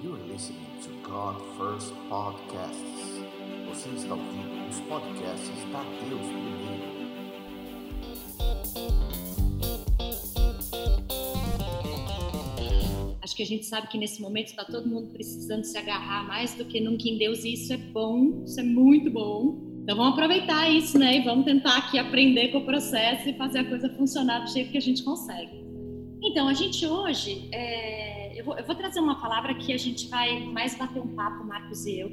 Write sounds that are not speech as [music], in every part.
You're listening to God First Podcasts. Você está ouvindo os podcasts da Deus Primeiro. Acho que a gente sabe que nesse momento está todo mundo precisando se agarrar mais do que nunca em Deus e isso é bom, isso é muito bom. Então vamos aproveitar isso, né? E vamos tentar aqui aprender com o processo e fazer a coisa funcionar do jeito que a gente consegue. Então, a gente hoje, é, eu, vou, eu, vou, trazer uma palavra que a gente vai mais bater um papo, Marcos e eu,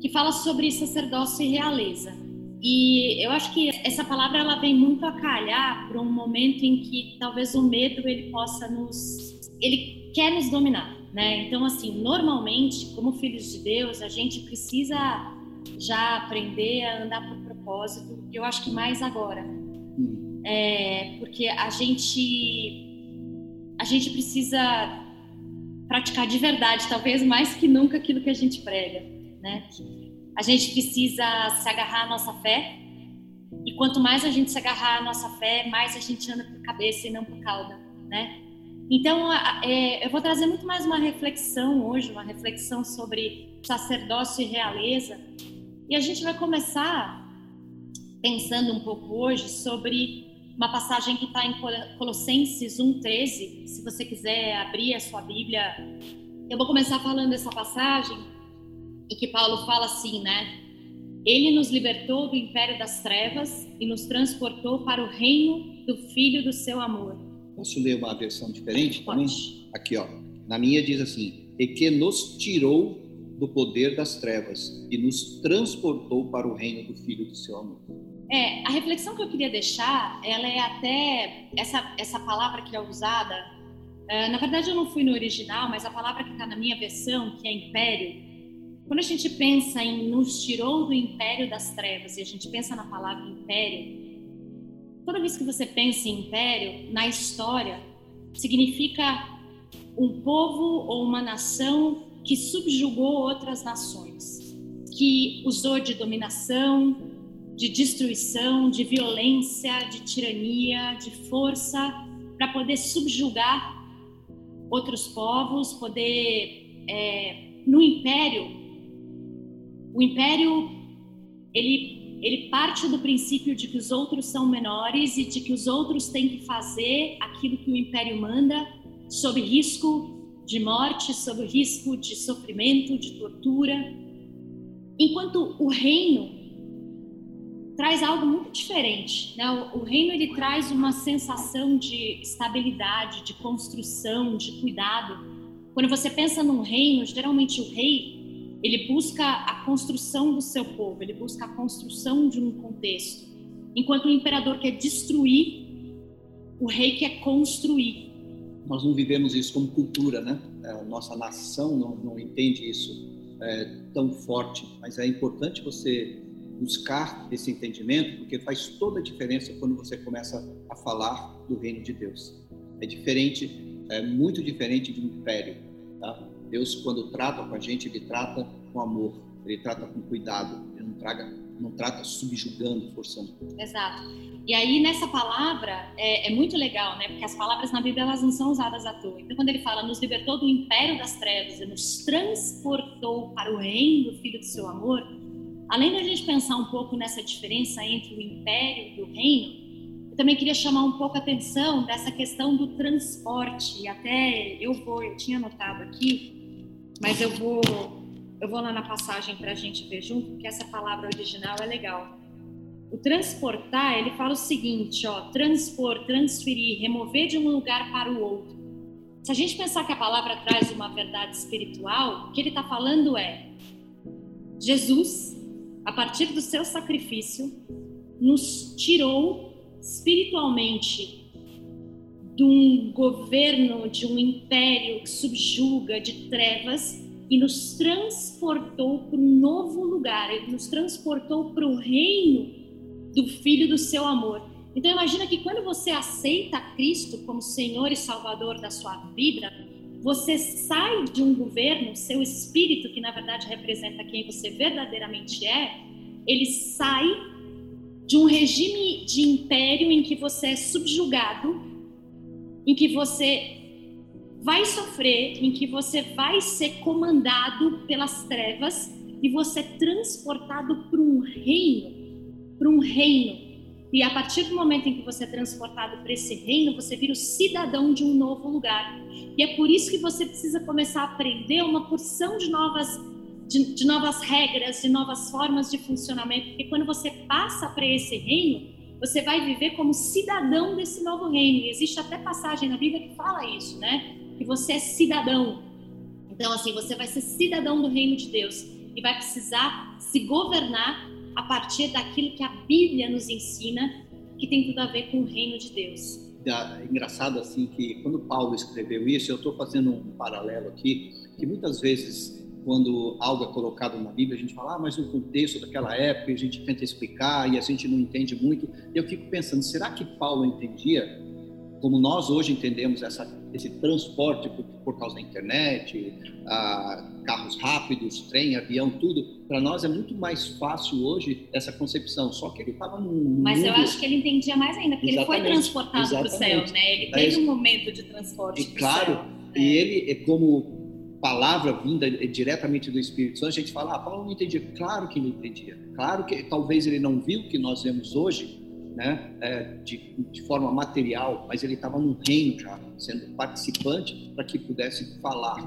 que fala sobre sacerdócio e realeza. E eu acho que essa palavra ela vem muito a calhar para um momento em que talvez o medo ele possa nos, ele quer nos dominar, né? Então, assim, normalmente, como filhos de Deus, a gente precisa já aprender a andar por propósito. Eu acho que mais agora, hum. é, porque a gente a gente precisa praticar de verdade, talvez mais que nunca aquilo que a gente prega, né? A gente precisa se agarrar à nossa fé, e quanto mais a gente se agarrar à nossa fé, mais a gente anda por cabeça e não por cauda, né? Então, é, eu vou trazer muito mais uma reflexão hoje, uma reflexão sobre sacerdócio e realeza, e a gente vai começar pensando um pouco hoje sobre uma passagem que está em Colossenses 1,13. Se você quiser abrir a sua Bíblia, eu vou começar falando dessa passagem e que Paulo fala assim, né? Ele nos libertou do império das trevas e nos transportou para o reino do Filho do seu amor. Posso ler uma versão diferente Pode. Aqui, ó. Na minha diz assim: e que nos tirou do poder das trevas e nos transportou para o reino do Filho do seu amor. É, a reflexão que eu queria deixar, ela é até essa essa palavra que é usada. Uh, na verdade, eu não fui no original, mas a palavra que está na minha versão, que é império. Quando a gente pensa em nos tirou do império das trevas e a gente pensa na palavra império, toda vez que você pensa em império na história, significa um povo ou uma nação que subjugou outras nações, que usou de dominação, de destruição, de violência, de tirania, de força, para poder subjugar outros povos, poder é, no império, o império ele ele parte do princípio de que os outros são menores e de que os outros têm que fazer aquilo que o império manda, sob risco de morte, sob risco de sofrimento, de tortura. Enquanto o reino traz algo muito diferente. Né? O, o, reino ele traz uma sensação de estabilidade, de construção, de cuidado. Quando você pensa num reino, geralmente o rei ele busca a construção do seu povo, ele busca a construção de um contexto, enquanto o imperador quer destruir, o rei quer construir. Nós não vivemos isso como cultura, né? A nossa nação não, não entende isso é, tão forte, mas é importante você buscar esse entendimento, porque faz toda a diferença quando você começa a falar do reino de Deus. É diferente, é muito diferente de um império. Tá? Deus, quando trata com a gente, ele trata com amor, ele trata com cuidado, ele não, traga, não trata subjugando, forçando. Exato. E aí, nessa palavra, é, é, muito legal, né? Porque as palavras na Bíblia, elas não são usadas à toa. Então, quando ele fala, nos libertou do império das trevas e nos transportou para o reino do Filho do seu amor, Além da gente pensar um pouco nessa diferença entre o império e o reino, eu também queria chamar um pouco a atenção dessa questão do transporte. E até eu vou, eu tinha anotado aqui, mas eu vou, eu vou lá na passagem para a gente ver junto, porque essa palavra original é legal. O transportar, ele fala o seguinte, ó, transpor, transferir, remover de um lugar para o outro. Se a gente pensar que a palavra traz uma verdade espiritual, o que ele está falando é Jesus a partir do seu sacrifício, nos tirou espiritualmente de um governo, de um império que subjuga, de trevas, e nos transportou para um novo lugar, ele nos transportou para o reino do Filho do seu amor. Então imagina que quando você aceita Cristo como Senhor e Salvador da sua vida, você sai de um governo, seu espírito, que na verdade representa quem você verdadeiramente é, ele sai de um regime de império em que você é subjugado, em que você vai sofrer, em que você vai ser comandado pelas trevas e você é transportado para um reino, para um reino. E a partir do momento em que você é transportado para esse reino, você vira o cidadão de um novo lugar. E é por isso que você precisa começar a aprender uma porção de novas de, de novas regras, de novas formas de funcionamento, porque quando você passa para esse reino, você vai viver como cidadão desse novo reino. E existe até passagem na Bíblia que fala isso, né? Que você é cidadão. Então, assim, você vai ser cidadão do reino de Deus e vai precisar se governar a partir daquilo que a Bíblia nos ensina, que tem tudo a ver com o reino de Deus. É engraçado assim que quando Paulo escreveu isso, eu estou fazendo um paralelo aqui, que muitas vezes quando algo é colocado na Bíblia, a gente fala, ah, mas no contexto daquela época, a gente tenta explicar e a gente não entende muito. Eu fico pensando, será que Paulo entendia como nós hoje entendemos essa, esse transporte por, por causa da internet, ah, carros rápidos, trem, avião, tudo, para nós é muito mais fácil hoje essa concepção. Só que ele estava num. Mas mundo... eu acho que ele entendia mais ainda, porque exatamente, ele foi transportado para o céu, né? Ele teve um momento de transporte. E claro, céu. e é. ele, é como palavra vinda diretamente do Espírito Santo, a gente fala, ah, Paulo não entendia. Claro que ele entendia. Claro que talvez ele não viu o que nós vemos hoje, né, é, de, de, forma material, mas ele estava num reino já, sendo participante para que pudesse falar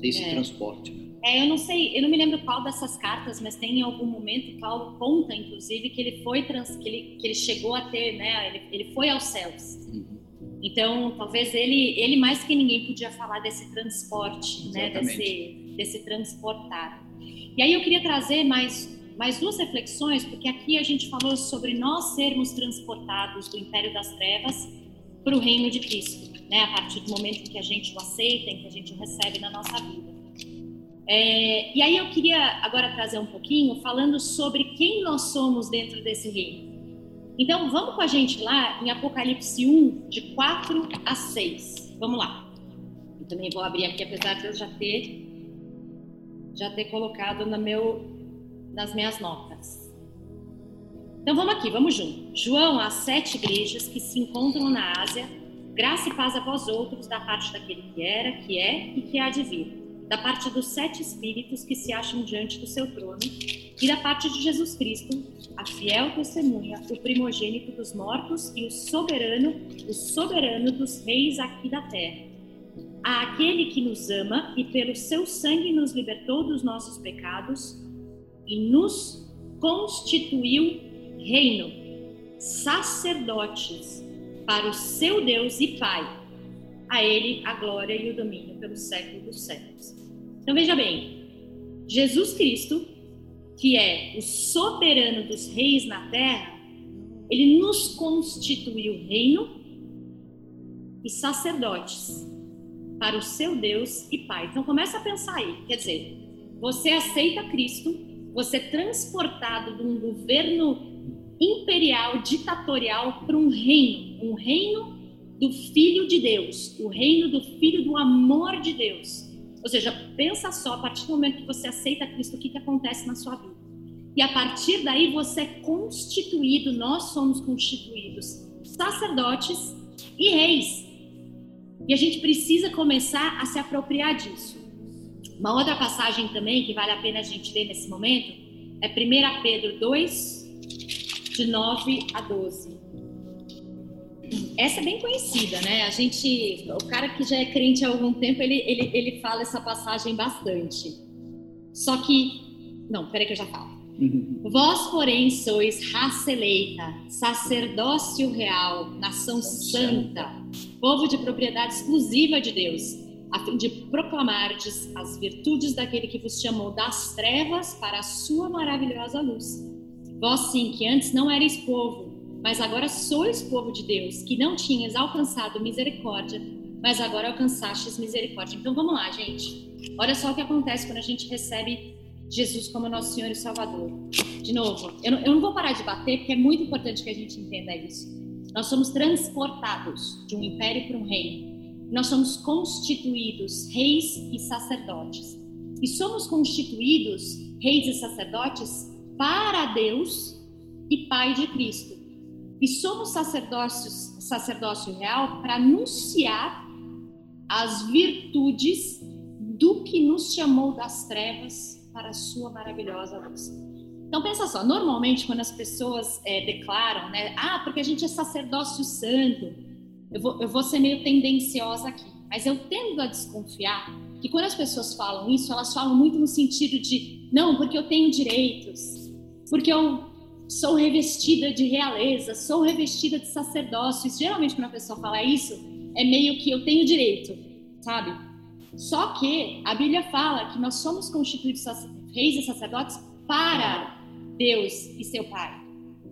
desse é. transporte. É, eu não sei, eu não me lembro qual dessas cartas, mas tem em algum momento Paulo conta, inclusive, que ele foi trans, que ele, que ele chegou a ter, né, ele, ele foi aos céus. Uhum. Então, talvez ele, ele mais que ninguém podia falar desse transporte, né, desse, desse transportar. E aí eu queria trazer mais, mais duas reflexões, porque aqui a gente falou sobre nós sermos transportados do império das trevas para o reino de Cristo, né, a partir do momento que a gente o aceita, que a gente o recebe na nossa vida. É, e aí eu queria agora trazer um pouquinho falando sobre quem nós somos dentro desse reino. Então, vamos com a gente lá em Apocalipse 1, de 4 a 6. Vamos lá. Eu também vou abrir aqui, apesar de eu já ter, já ter colocado no meu, nas minhas notas. Então, vamos aqui, vamos junto. João, as sete igrejas que se encontram na Ásia, graça e paz a vós outros, da parte daquele que era, que é e que há de vir da parte dos sete espíritos que se acham diante do seu trono, e da parte de Jesus Cristo, a fiel testemunha, o primogênito dos mortos e o soberano, o soberano dos reis aqui da terra. A aquele que nos ama e pelo seu sangue nos libertou dos nossos pecados e nos constituiu reino, sacerdotes para o seu Deus e Pai. A ele a glória e o domínio pelos séculos dos séculos. Então veja bem, Jesus Cristo, que é o soberano dos reis na terra, ele nos constituiu reino e sacerdotes para o seu Deus e Pai. Então começa a pensar aí, quer dizer, você aceita Cristo, você é transportado de um governo imperial, ditatorial para um reino, um reino do Filho de Deus, o reino do Filho do amor de Deus. Ou seja, pensa só, a partir do momento que você aceita Cristo, o que, que acontece na sua vida. E a partir daí você é constituído, nós somos constituídos sacerdotes e reis. E a gente precisa começar a se apropriar disso. Uma outra passagem também que vale a pena a gente ler nesse momento é 1 Pedro 2, de 9 a 12. Essa é bem conhecida, né? A gente, o cara que já é crente há algum tempo, ele, ele, ele fala essa passagem bastante. Só que, não, peraí que eu já falo. Uhum. Vós, porém, sois raça eleita, sacerdócio real, nação santa, povo de propriedade exclusiva de Deus, a fim de proclamardes as virtudes daquele que vos chamou das trevas para a sua maravilhosa luz. Vós, sim, que antes não erais povo, mas agora sois povo de Deus, que não tinhas alcançado misericórdia, mas agora alcançastes misericórdia. Então vamos lá, gente. Olha só o que acontece quando a gente recebe Jesus como nosso Senhor e Salvador. De novo, eu não, eu não vou parar de bater, porque é muito importante que a gente entenda isso. Nós somos transportados de um império para um reino. Nós somos constituídos reis e sacerdotes. E somos constituídos reis e sacerdotes para Deus e Pai de Cristo. E somos sacerdócios, sacerdócio real para anunciar as virtudes do que nos chamou das trevas para a sua maravilhosa luz. Então pensa só, normalmente quando as pessoas é, declaram, né, ah, porque a gente é sacerdócio santo, eu vou, eu vou ser meio tendenciosa aqui, mas eu tendo a desconfiar que quando as pessoas falam isso, elas falam muito no sentido de, não, porque eu tenho direitos, porque eu sou revestida de realeza, sou revestida de sacerdócio. E, geralmente quando a pessoa fala isso, é meio que eu tenho direito, sabe? Só que a Bíblia fala que nós somos constituídos reis e sacerdotes para Deus e seu Pai.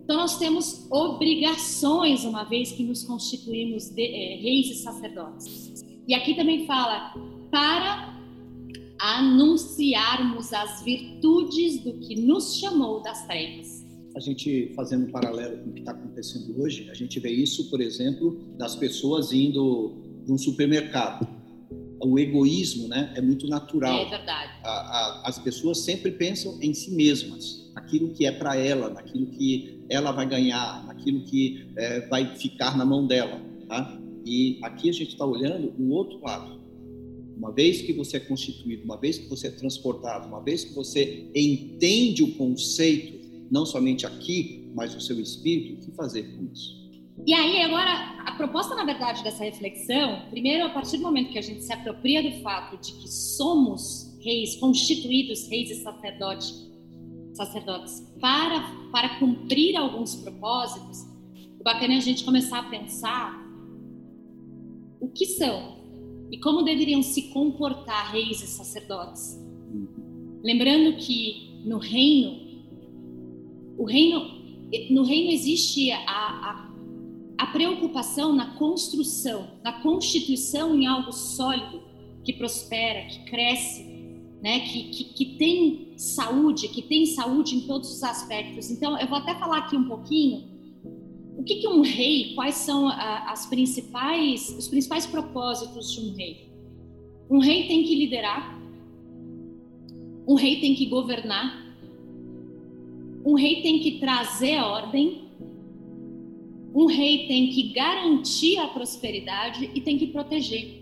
Então nós temos obrigações uma vez que nos constituímos de, é, reis e sacerdotes. E aqui também fala para anunciarmos as virtudes do que nos chamou das trevas. A gente fazendo um paralelo com o que está acontecendo hoje, a gente vê isso, por exemplo, das pessoas indo num supermercado. O egoísmo, né, é muito natural. É verdade. A, a, as pessoas sempre pensam em si mesmas, naquilo que é para ela, naquilo que ela vai ganhar, naquilo que é, vai ficar na mão dela. Tá? E aqui a gente está olhando o outro lado uma vez que você é constituído, uma vez que você é transportado, uma vez que você entende o conceito, não somente aqui, mas o seu espírito, o que fazer com isso? E aí, agora, a proposta, na verdade, dessa reflexão, primeiro, a partir do momento que a gente se apropria do fato de que somos reis, constituídos reis e sacerdotes, sacerdotes para, para cumprir alguns propósitos, o bacana é a gente começar a pensar o que são e como deveriam se comportar reis e sacerdotes. Lembrando que no reino, o reino, no reino existe a, a, a preocupação na construção, na constituição em algo sólido que prospera, que cresce, né, que, que, que, tem saúde, que tem saúde em todos os aspectos. Então, eu vou até falar aqui um pouquinho o que, que um rei, quais são as principais, os principais propósitos de um rei? Um rei tem que liderar, um rei tem que governar, um rei tem que trazer ordem, um rei tem que garantir a prosperidade e tem que proteger.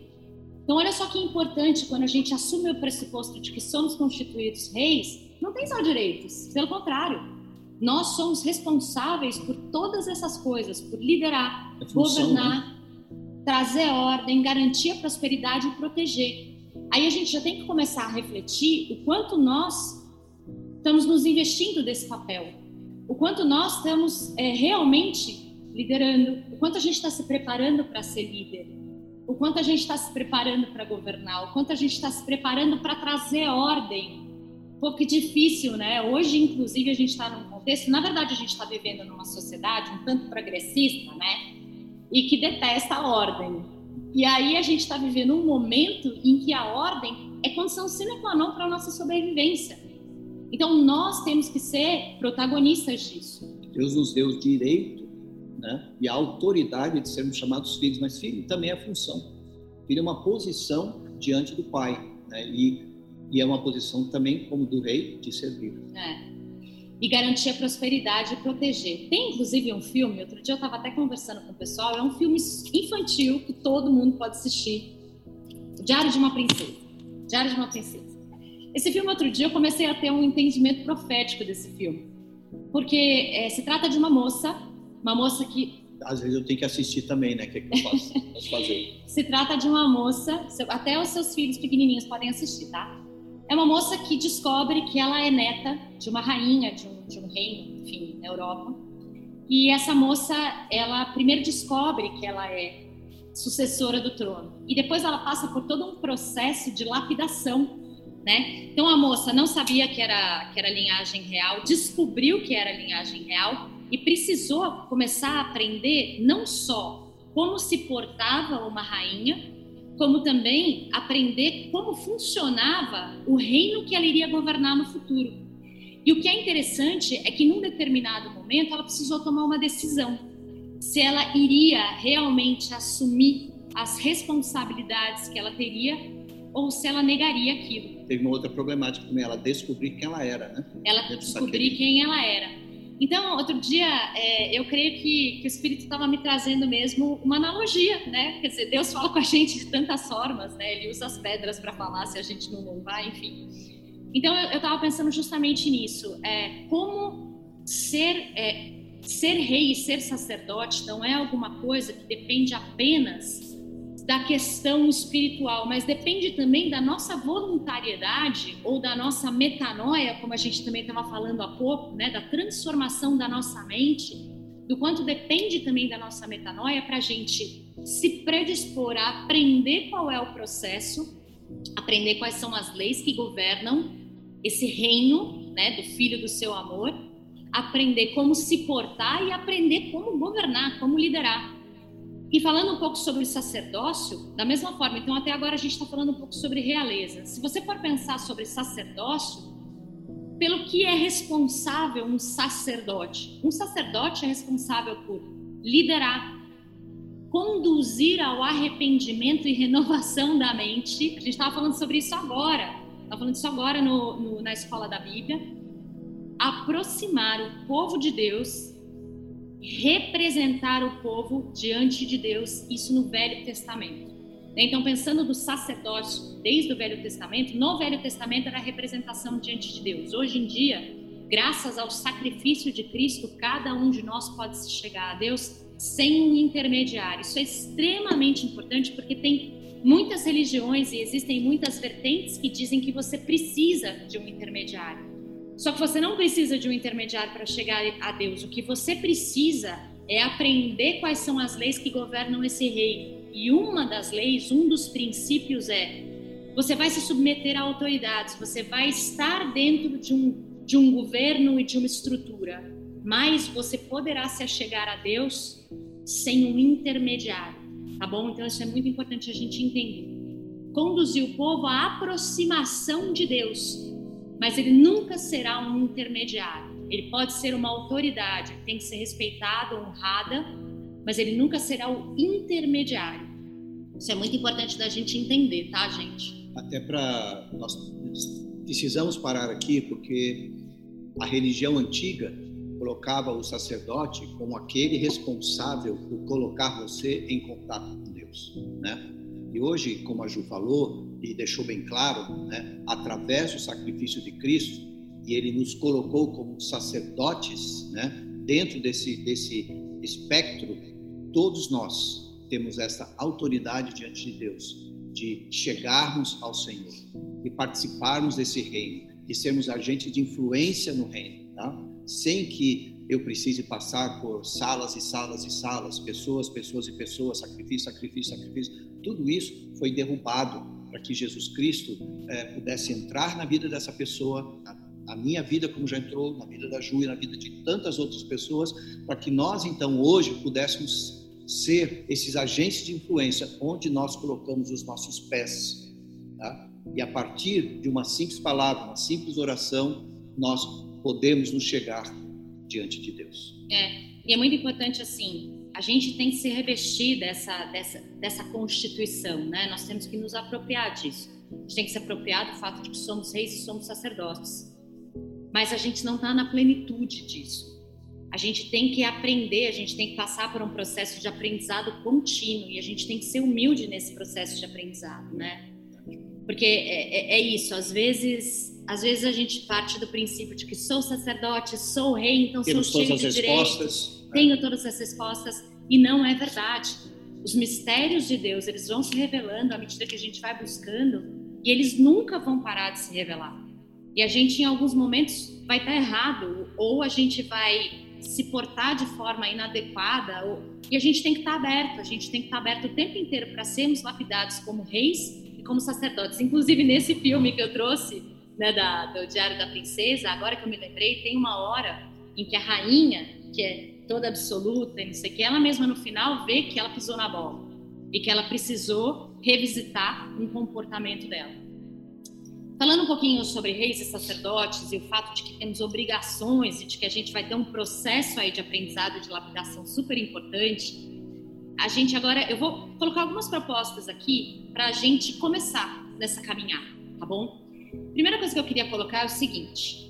Então, olha só que importante quando a gente assume o pressuposto de que somos constituídos reis, não tem só direitos, pelo contrário, nós somos responsáveis por todas essas coisas, por liderar, é função, governar, né? trazer ordem, garantir a prosperidade e proteger. Aí a gente já tem que começar a refletir o quanto nós estamos nos investindo desse papel, o quanto nós estamos é, realmente liderando, o quanto a gente está se preparando para ser líder, o quanto a gente está se preparando para governar, o quanto a gente está se preparando para trazer ordem. Pô, que difícil, né? Hoje, inclusive, a gente está num contexto, na verdade, a gente está vivendo numa sociedade um tanto progressista, né? E que detesta a ordem. E aí a gente está vivendo um momento em que a ordem é condição sine qua non para a nossa sobrevivência. Então nós temos que ser protagonistas disso. Deus nos deu o direito né, e a autoridade de sermos chamados filhos, mas filho também é função. Filho é uma posição diante do pai. Né, e, e é uma posição também, como do rei, de servir. É e garantir a prosperidade e proteger. Tem inclusive um filme, outro dia eu estava até conversando com o pessoal, é um filme infantil que todo mundo pode assistir. Diário de uma Princesa. Diário de uma Princesa. Esse filme, outro dia, eu comecei a ter um entendimento profético desse filme. Porque é, se trata de uma moça, uma moça que. Às vezes eu tenho que assistir também, né? O que, é que eu posso, posso [laughs] fazer? se trata de uma moça, até os seus filhos pequenininhos podem assistir, tá? É uma moça que descobre que ela é neta de uma rainha de um, de um reino, enfim, na Europa. E essa moça, ela primeiro descobre que ela é sucessora do trono. E depois ela passa por todo um processo de lapidação, né? Então a moça não sabia que era que era linhagem real, descobriu que era linhagem real e precisou começar a aprender não só como se portava uma rainha, como também aprender como funcionava o reino que ela iria governar no futuro. E o que é interessante é que num determinado momento ela precisou tomar uma decisão se ela iria realmente assumir as responsabilidades que ela teria ou se ela negaria aquilo. Teve uma outra problemática também, ela descobrir quem ela era, né? Ela descobrir quem ela era. Então, outro dia, é, eu creio que, que o Espírito estava me trazendo mesmo uma analogia, né? Quer dizer, Deus fala com a gente de tantas formas, né? Ele usa as pedras para falar se a gente não louvar, enfim. Então, eu estava pensando justamente nisso. É, como ser, é, ser rei e ser sacerdote não é alguma coisa que depende apenas da questão espiritual, mas depende também da nossa voluntariedade ou da nossa metanoia, como a gente também estava falando há pouco, né, da transformação da nossa mente, do quanto depende também da nossa metanoia para a gente se predispor a aprender qual é o processo, aprender quais são as leis que governam esse reino, né, do Filho do Seu amor, aprender como se portar e aprender como governar, como liderar. E falando um pouco sobre sacerdócio, da mesma forma, então até agora a gente está falando um pouco sobre realeza. Se você for pensar sobre sacerdócio, pelo que é responsável um sacerdote? Um sacerdote é responsável por liderar, conduzir ao arrependimento e renovação da mente. A gente estava falando sobre isso agora, estava falando isso agora no, no, na escola da Bíblia. Aproximar o povo de Deus representar o povo diante de Deus, isso no Velho Testamento. Então, pensando do sacerdócio desde o Velho Testamento, no Velho Testamento era a representação diante de Deus. Hoje em dia, graças ao sacrifício de Cristo, cada um de nós pode se chegar a Deus sem um intermediário. Isso é extremamente importante porque tem muitas religiões e existem muitas vertentes que dizem que você precisa de um intermediário. Só que você não precisa de um intermediário para chegar a Deus. O que você precisa é aprender quais são as leis que governam esse reino. E uma das leis, um dos princípios é: você vai se submeter a autoridades, você vai estar dentro de um, de um governo e de uma estrutura, mas você poderá se achegar a Deus sem um intermediário, tá bom? Então isso é muito importante a gente entender. Conduzir o povo à aproximação de Deus mas ele nunca será um intermediário. Ele pode ser uma autoridade, tem que ser respeitado, honrada, mas ele nunca será o intermediário. Isso é muito importante da gente entender, tá, gente? Até para nós precisamos parar aqui porque a religião antiga colocava o sacerdote como aquele responsável por colocar você em contato com Deus, né? E hoje, como a Ju falou, e deixou bem claro, né, através do sacrifício de Cristo, e ele nos colocou como sacerdotes, né, dentro desse, desse espectro, todos nós temos essa autoridade diante de Deus de chegarmos ao Senhor e participarmos desse reino e sermos agentes de influência no reino, tá? sem que eu precise passar por salas e salas e salas, pessoas, pessoas e pessoas, sacrifício, sacrifício, sacrifício. Tudo isso foi derrubado para que Jesus Cristo é, pudesse entrar na vida dessa pessoa, na, na, minha vida, como já entrou, na vida da Ju e na vida de tantas outras pessoas, para que nós, então, hoje pudéssemos ser esses agentes de influência onde nós colocamos os nossos pés. Tá? E a partir de uma simples palavra, uma simples oração, nós podemos nos chegar diante de Deus. É, e é muito importante assim, a gente tem que se revestir dessa, dessa, dessa constituição, né? Nós temos que nos apropriar disso. A gente tem que se apropriar do fato de que somos reis e somos sacerdotes. Mas a gente não está na plenitude disso. A gente tem que aprender, a gente tem que passar por um processo de aprendizado contínuo e a gente tem que ser humilde nesse processo de aprendizado, né? Porque é, é, é isso, às vezes, às vezes a gente parte do princípio de que sou sacerdote, sou rei, então Temos sou cheio de respostas tenho todas as respostas e não é verdade. Os mistérios de Deus, eles vão se revelando à medida que a gente vai buscando e eles nunca vão parar de se revelar. E a gente, em alguns momentos, vai estar errado ou a gente vai se portar de forma inadequada ou... e a gente tem que estar aberto, a gente tem que estar aberto o tempo inteiro para sermos lapidados como reis e como sacerdotes. Inclusive, nesse filme que eu trouxe, né, da, do Diário da Princesa, agora que eu me lembrei, tem uma hora em que a rainha, que é toda absoluta e não sei o que, ela mesma no final vê que ela pisou na bola e que ela precisou revisitar um comportamento dela. Falando um pouquinho sobre reis e sacerdotes e o fato de que temos obrigações e de que a gente vai ter um processo aí de aprendizado de lapidação super importante, a gente agora, eu vou colocar algumas propostas aqui para a gente começar nessa caminhada, tá bom? Primeira coisa que eu queria colocar é o seguinte: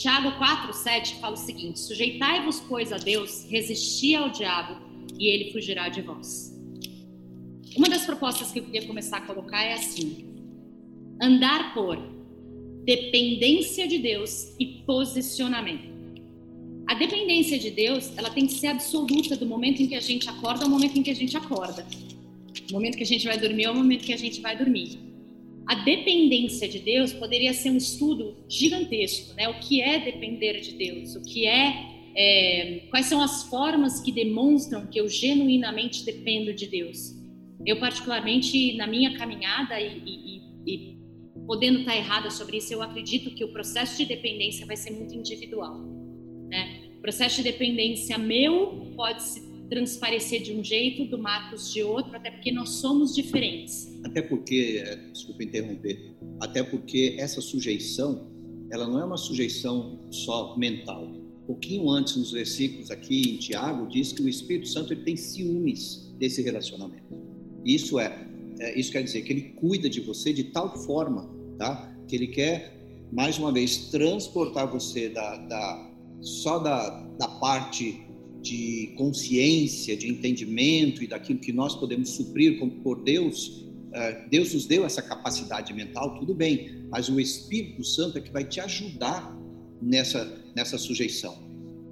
Tiago 4, 7 fala o seguinte: Sujeitai-vos, pois, a Deus, resisti ao diabo, e ele fugirá de vós. Uma das propostas que eu queria começar a colocar é assim: andar por dependência de Deus e posicionamento. A dependência de Deus, ela tem que ser absoluta do momento em que a gente acorda ao momento em que a gente acorda. O momento que a gente vai dormir é o momento que a gente vai dormir. A dependência de Deus poderia ser um estudo gigantesco, né? O que é depender de Deus? O que é, é quais são as formas que demonstram que eu genuinamente dependo de Deus? Eu particularmente na minha caminhada e, e, e podendo estar errada sobre isso, eu acredito que o processo de dependência vai ser muito individual, né? O processo de dependência meu pode se transparecer de um jeito, do Marcos de outro, até porque nós somos diferentes. Até porque, é, desculpa interromper, até porque essa sujeição, ela não é uma sujeição só mental. Um pouquinho antes, nos versículos aqui em Tiago, diz que o Espírito Santo ele tem ciúmes desse relacionamento. Isso é, é, isso quer dizer que ele cuida de você de tal forma, tá? Que ele quer mais uma vez transportar você da, da só da, da parte de consciência, de entendimento e daquilo que nós podemos suprir por Deus, eh, Deus nos deu essa capacidade mental, tudo bem, mas o Espírito Santo é que vai te ajudar nessa, nessa sujeição.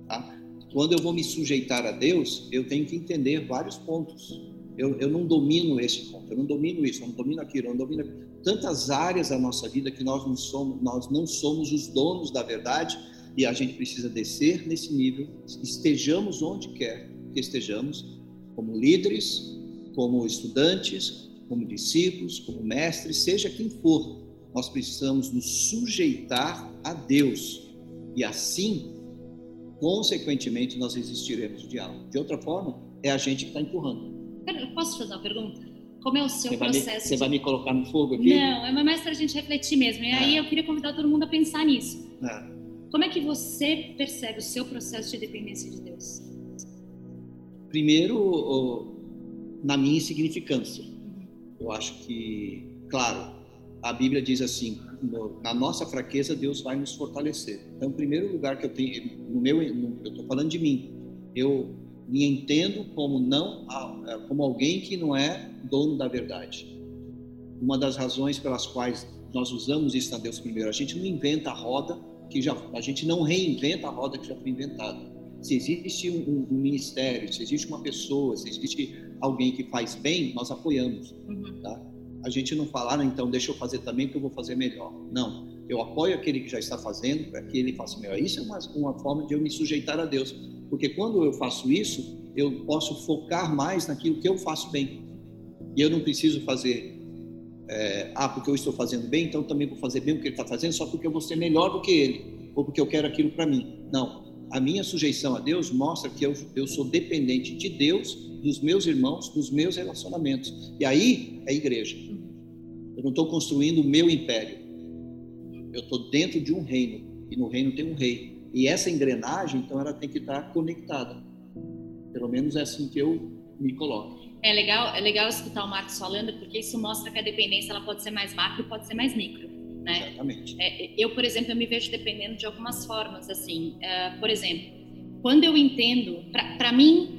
Tá? Quando eu vou me sujeitar a Deus, eu tenho que entender vários pontos. Eu, eu não domino esse ponto, eu não domino isso, eu não domino aquilo, eu não domino tantas áreas da nossa vida que nós não somos, nós não somos os donos da verdade e a gente precisa descer nesse nível, estejamos onde quer que estejamos, como líderes, como estudantes, como discípulos, como mestres, seja quem for, nós precisamos nos sujeitar a Deus e assim, consequentemente, nós resistiremos o diálogo. De outra forma, é a gente que está empurrando. Eu posso fazer uma pergunta? Como é o seu você processo? Vai me, você vai me colocar no fogo aqui? Não, é mais para a gente refletir mesmo. E aí é. eu queria convidar todo mundo a pensar nisso. É. Como é que você percebe o seu processo de dependência de Deus? Primeiro, na minha insignificância. Eu acho que, claro, a Bíblia diz assim: na nossa fraqueza Deus vai nos fortalecer. Então, primeiro lugar que eu tenho, no meu, no, eu estou falando de mim. Eu me entendo como não, como alguém que não é dono da verdade. Uma das razões pelas quais nós usamos isso na Deus primeiro, a gente não inventa a roda que já a gente não reinventa a roda que já foi inventada. Se existe um, um, ministério, se existe uma pessoa, se existe alguém que faz bem, nós apoiamos. Uhum. Tá? A gente não fala, ah, então deixa eu fazer também que eu vou fazer melhor. Não, eu apoio aquele que já está fazendo para que ele faça melhor. Isso é uma, uma forma de eu me sujeitar a Deus, porque quando eu faço isso, eu posso focar mais naquilo que eu faço bem. E eu não preciso fazer é, ah, porque eu estou fazendo bem, então também vou fazer bem o que ele está fazendo, só porque eu vou ser melhor do que ele, ou porque eu quero aquilo para mim. Não. A minha sujeição a Deus mostra que eu, eu sou dependente de Deus, dos meus irmãos, dos meus relacionamentos. E aí é igreja. Eu não estou construindo o meu império. Eu estou dentro de um reino. E no reino tem um rei. E essa engrenagem, então, ela tem que estar conectada. Pelo menos é assim que eu me coloco. É legal, é legal escutar o Marcos falando, porque isso mostra que a dependência ela pode ser mais macro e pode ser mais micro. Né? Exatamente. É, eu, por exemplo, eu me vejo dependendo de algumas formas. Assim, uh, por exemplo, quando eu entendo, para mim,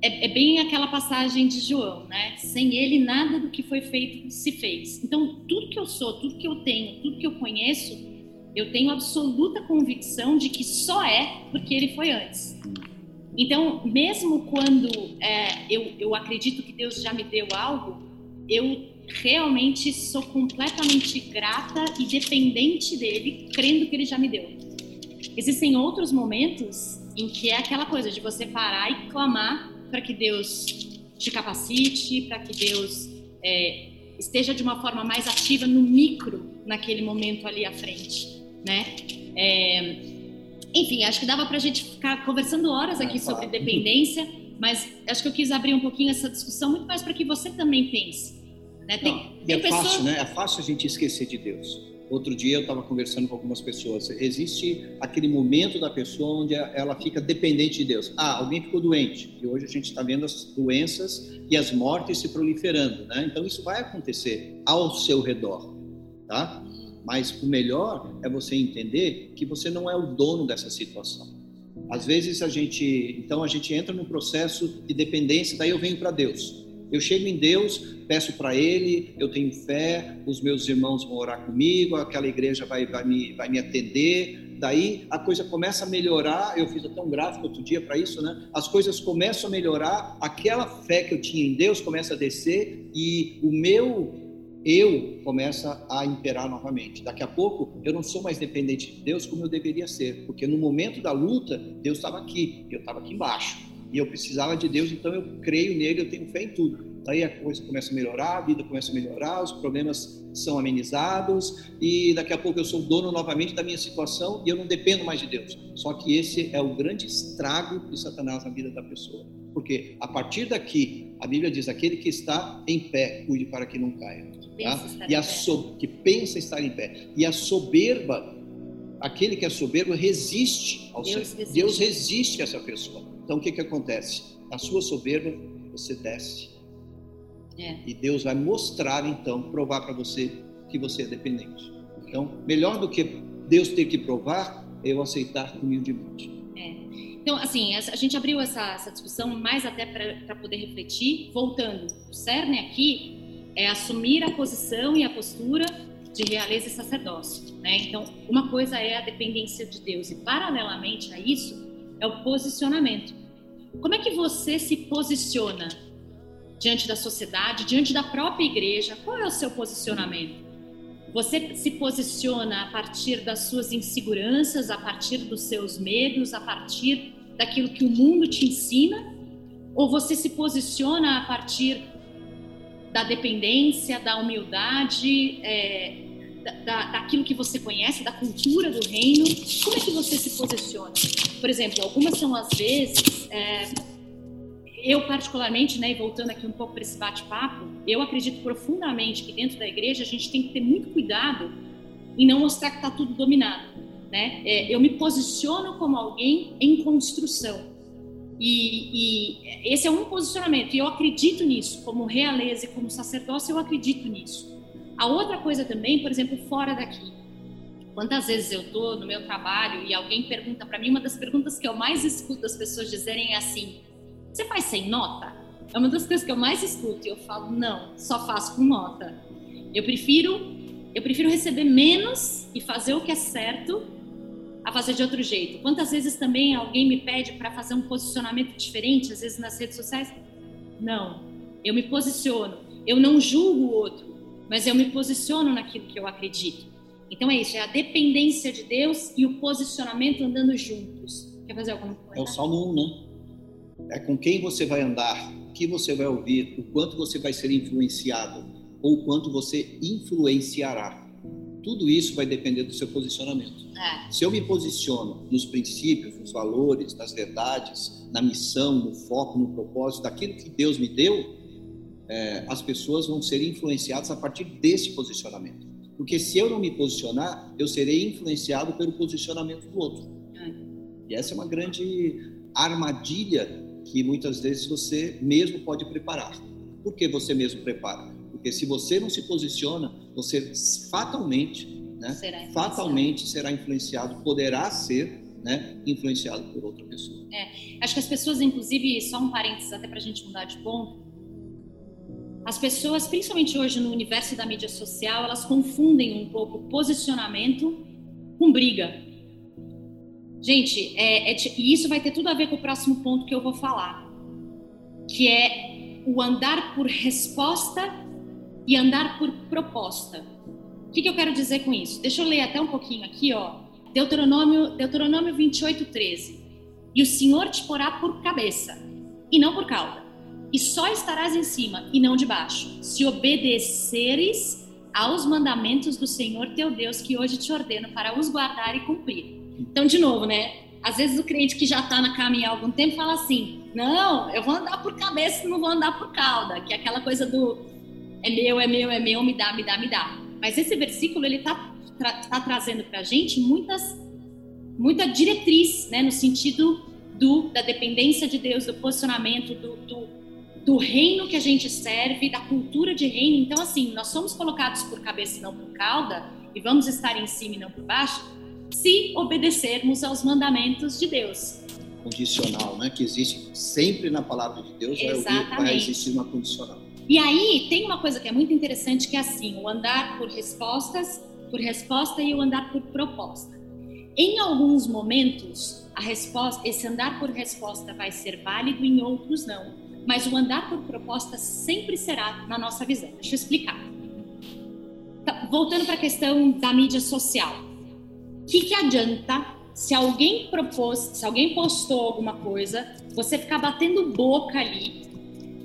é, é, bem aquela passagem de João, né? Sem ele, nada do que foi feito se fez. Então, tudo que eu sou, tudo que eu tenho, tudo que eu conheço, eu tenho absoluta convicção de que só é porque ele foi antes. Então, mesmo quando é, eu, eu acredito que Deus já me deu algo, eu realmente sou completamente grata e dependente dele, crendo que ele já me deu. Existem outros momentos em que é aquela coisa de você parar e clamar para que Deus te capacite, para que Deus é, esteja de uma forma mais ativa no micro naquele momento ali à frente, né? É, enfim, acho que dava para a gente ficar conversando horas aqui é, sobre dependência, mas acho que eu quis abrir um pouquinho essa discussão muito mais para que você também pense. Né? Tem, Não, tem é fácil, né? É fácil a gente esquecer de Deus. Outro dia eu estava conversando com algumas pessoas. Existe aquele momento da pessoa onde ela fica dependente de Deus. Ah, alguém ficou doente. E hoje a gente está vendo as doenças e as mortes se proliferando, né? Então isso vai acontecer ao seu redor, tá? Mas o melhor é você entender que você não é o dono dessa situação. Às vezes a gente, então a gente entra num processo de dependência, daí eu venho para Deus. Eu chego em Deus, peço para Ele, eu tenho fé, os meus irmãos vão orar comigo, aquela igreja vai, vai, me, vai me atender. Daí a coisa começa a melhorar. Eu fiz até um gráfico outro dia para isso, né? As coisas começam a melhorar, aquela fé que eu tinha em Deus começa a descer e o meu eu começa a imperar novamente. Daqui a pouco eu não sou mais dependente de Deus como eu deveria ser, porque no momento da luta Deus estava aqui, eu estava aqui embaixo e eu precisava de Deus, então eu creio nele, eu tenho fé em tudo. Daí a coisa começa a melhorar, a vida começa a melhorar, os problemas são amenizados e daqui a pouco eu sou dono novamente da minha situação e eu não dependo mais de Deus. Só que esse é o grande estrago de Satanás na vida da pessoa. Porque a partir daqui, a Bíblia diz: aquele que está em pé, cuide para que não caia. Tá? E a so... que pensa estar em pé. E a soberba, aquele que é soberbo resiste ao Deus ser. Resiste. Deus resiste a essa pessoa. Então o que que acontece? A sua soberba, você desce. É. E Deus vai mostrar então, provar para você que você é dependente. Então, melhor do que Deus ter que provar, é eu aceitar humildemente. É. Então, assim, a gente abriu essa, essa discussão mais até para poder refletir. Voltando, o cerne aqui é assumir a posição e a postura de realeza e sacerdócio. Né? Então, uma coisa é a dependência de Deus e, paralelamente a isso, é o posicionamento. Como é que você se posiciona diante da sociedade, diante da própria igreja? Qual é o seu posicionamento? Você se posiciona a partir das suas inseguranças, a partir dos seus medos, a partir daquilo que o mundo te ensina? Ou você se posiciona a partir da dependência, da humildade, é, da, daquilo que você conhece, da cultura do reino. Como é que você se posiciona? Por exemplo, algumas são as vezes. É, eu, particularmente, né, e voltando aqui um pouco para esse bate-papo, eu acredito profundamente que dentro da igreja a gente tem que ter muito cuidado em não mostrar que está tudo dominado. Né? É, eu me posiciono como alguém em construção. E, e, esse é um posicionamento, e eu acredito nisso, como realeza e como sacerdócio, eu acredito nisso. A outra coisa também, por exemplo, fora daqui. Quantas vezes eu estou no meu trabalho e alguém pergunta para mim, uma das perguntas que eu mais escuto as pessoas dizerem é assim: Você faz sem nota? É uma das coisas que eu mais escuto. E eu falo: Não, só faço com nota. Eu prefiro, eu prefiro receber menos e fazer o que é certo a fazer de outro jeito. Quantas vezes também alguém me pede para fazer um posicionamento diferente, às vezes nas redes sociais? Não, eu me posiciono. Eu não julgo o outro, mas eu me posiciono naquilo que eu acredito. Então é isso, é a dependência de Deus e o posicionamento andando juntos. Quer fazer alguma coisa? É o Salmo 1, né? É com quem você vai andar, o que você vai ouvir, o quanto você vai ser influenciado ou o quanto você influenciará. Tudo isso vai depender do seu posicionamento. É. Se eu me posiciono nos princípios, nos valores, nas verdades, na missão, no foco, no propósito, daquilo que Deus me deu, é, as pessoas vão ser influenciadas a partir desse posicionamento. Porque se eu não me posicionar, eu serei influenciado pelo posicionamento do outro. É. E essa é uma grande armadilha que muitas vezes você mesmo pode preparar. Por que você mesmo prepara? Porque se você não se posiciona, você fatalmente, né, será fatalmente será influenciado, poderá ser né, influenciado por outra pessoa. É, acho que as pessoas, inclusive, só um parênteses até para a gente mudar de ponto, as pessoas, principalmente hoje no universo da mídia social, elas confundem um pouco posicionamento com briga. Gente, é, é, e isso vai ter tudo a ver com o próximo ponto que eu vou falar, que é o andar por resposta e andar por proposta. O que, que eu quero dizer com isso? Deixa eu ler até um pouquinho aqui, ó. Deuteronômio, Deuteronômio 28, 13. E o Senhor te porá por cabeça, e não por cauda. E só estarás em cima, e não debaixo, se obedeceres aos mandamentos do Senhor teu Deus, que hoje te ordeno para os guardar e cumprir. Então, de novo, né? Às vezes o crente que já está na caminha há algum tempo fala assim: não, eu vou andar por cabeça, não vou andar por cauda, que é aquela coisa do é meu, é meu, é meu, me dá, me dá, me dá. Mas esse versículo ele está tra tá trazendo para a gente muitas, muita diretriz, né, no sentido do da dependência de Deus, do posicionamento, do, do, do reino que a gente serve, da cultura de reino. Então, assim, nós somos colocados por cabeça e não por cauda, e vamos estar em cima e não por baixo, se obedecermos aos mandamentos de Deus. Condicional, né? Que existe sempre na palavra de Deus, Exatamente. vai existir uma condicional. E aí tem uma coisa que é muito interessante que é assim, o andar por respostas, por resposta e o andar por proposta. Em alguns momentos, a resposta, esse andar por resposta vai ser válido, em outros não. Mas o andar por proposta sempre será na nossa visão. Deixa eu explicar. Tá, voltando para a questão da mídia social. O que, que adianta se alguém propôs, se alguém postou alguma coisa, você ficar batendo boca ali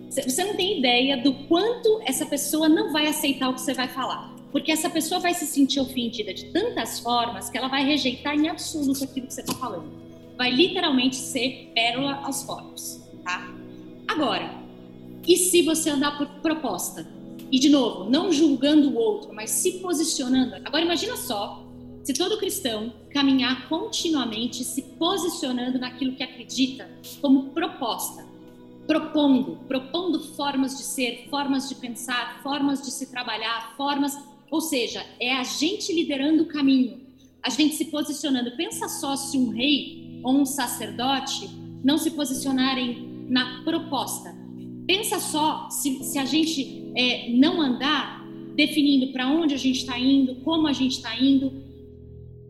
você não tem ideia do quanto essa pessoa não vai aceitar o que você vai falar. Porque essa pessoa vai se sentir ofendida de tantas formas que ela vai rejeitar em absoluto aquilo que você está falando. Vai literalmente ser pérola aos corpos, tá? Agora, e se você andar por proposta? E de novo, não julgando o outro, mas se posicionando. Agora imagina só se todo cristão caminhar continuamente se posicionando naquilo que acredita como proposta propondo, propondo formas de ser, formas de pensar, formas de se trabalhar, formas, ou seja, é a gente liderando o caminho, a gente se posicionando. Pensa só se um rei ou um sacerdote não se posicionarem na proposta. Pensa só se, se a gente é, não andar definindo para onde a gente está indo, como a gente está indo,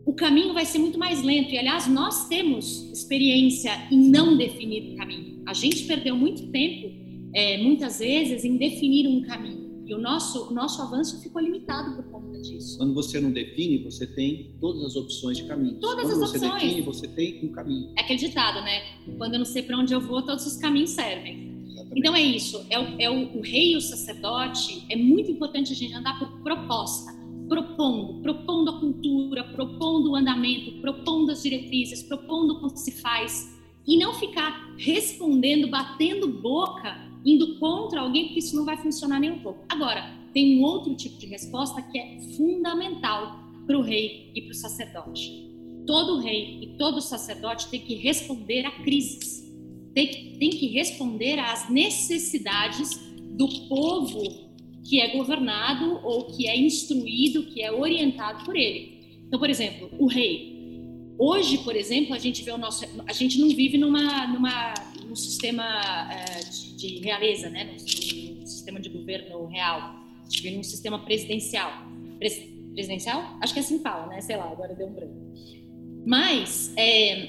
o caminho vai ser muito mais lento. E, aliás, nós temos experiência em não definir o caminho. A gente perdeu muito tempo, é, muitas vezes, em definir um caminho. E o nosso, o nosso avanço ficou limitado por conta disso. Quando você não define, você tem todas as opções de caminho. Todas Quando as você opções. define, você tem um caminho. É aquele ditado, né? Quando eu não sei para onde eu vou, todos os caminhos servem. Exatamente. Então é isso. É, o, é o, o rei e o sacerdote. É muito importante a gente andar por proposta propondo, propondo a cultura, propondo o andamento, propondo as diretrizes, propondo como se faz, e não ficar respondendo, batendo boca, indo contra alguém, porque isso não vai funcionar nem um pouco. Agora, tem um outro tipo de resposta que é fundamental para o rei e para o sacerdote. Todo rei e todo sacerdote tem que responder a crises, tem, tem que responder às necessidades do povo que é governado ou que é instruído, que é orientado por ele. Então, por exemplo, o rei. Hoje, por exemplo, a gente vê o nosso, a gente não vive numa, numa num sistema uh, de, de, realeza, né, num, sistema de governo real. A gente vive num sistema presidencial. Pres, presidencial? Acho que é assim fala, né? Sei lá, agora deu um branco. Mas é,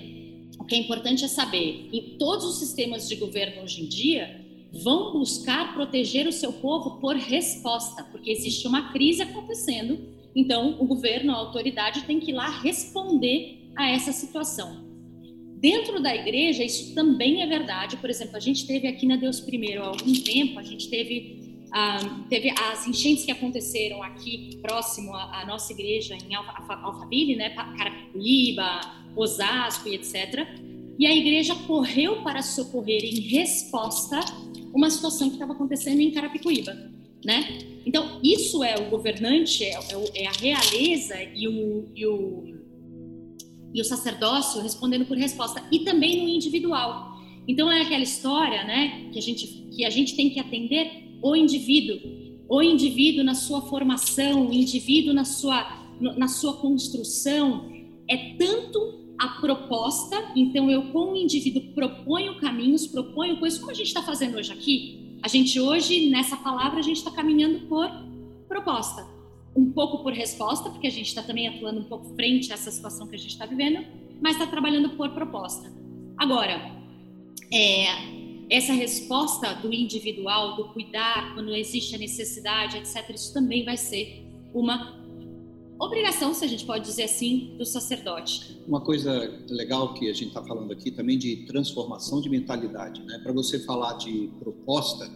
o que é importante é saber, em todos os sistemas de governo hoje em dia, vão buscar proteger o seu povo por resposta, porque existe uma crise acontecendo, então o governo, a autoridade tem que ir lá responder a essa situação. Dentro da igreja, isso também é verdade. Por exemplo, a gente teve aqui na Deus Primeiro há algum tempo, a gente teve, ah, teve as enchentes que aconteceram aqui próximo à, nossa igreja, em Alphaville, né, Carapicuíba, Osasco e etc. E a igreja correu para socorrer em resposta uma situação que estava acontecendo em Carapicuíba, né? Então, isso é o governante, é, é, é a realeza e o, e, o, e o sacerdócio respondendo por resposta, e também no individual. Então, é aquela história, né, que a gente, que a gente tem que atender o indivíduo, o indivíduo na sua formação, o indivíduo na sua, na sua construção, é tanto a proposta, então eu com o indivíduo proponho caminhos, proponho coisas, como a gente está fazendo hoje aqui. A gente hoje, nessa palavra, a gente está caminhando por proposta. Um pouco por resposta, porque a gente está também atuando um pouco frente a essa situação que a gente está vivendo, mas está trabalhando por proposta. Agora, é, essa resposta do individual, do cuidar, quando existe a necessidade, etc., isso também vai ser uma obrigação, se a gente pode dizer assim, do sacerdote. Uma coisa legal que a gente está falando aqui também de transformação de mentalidade, né? Para você falar de proposta,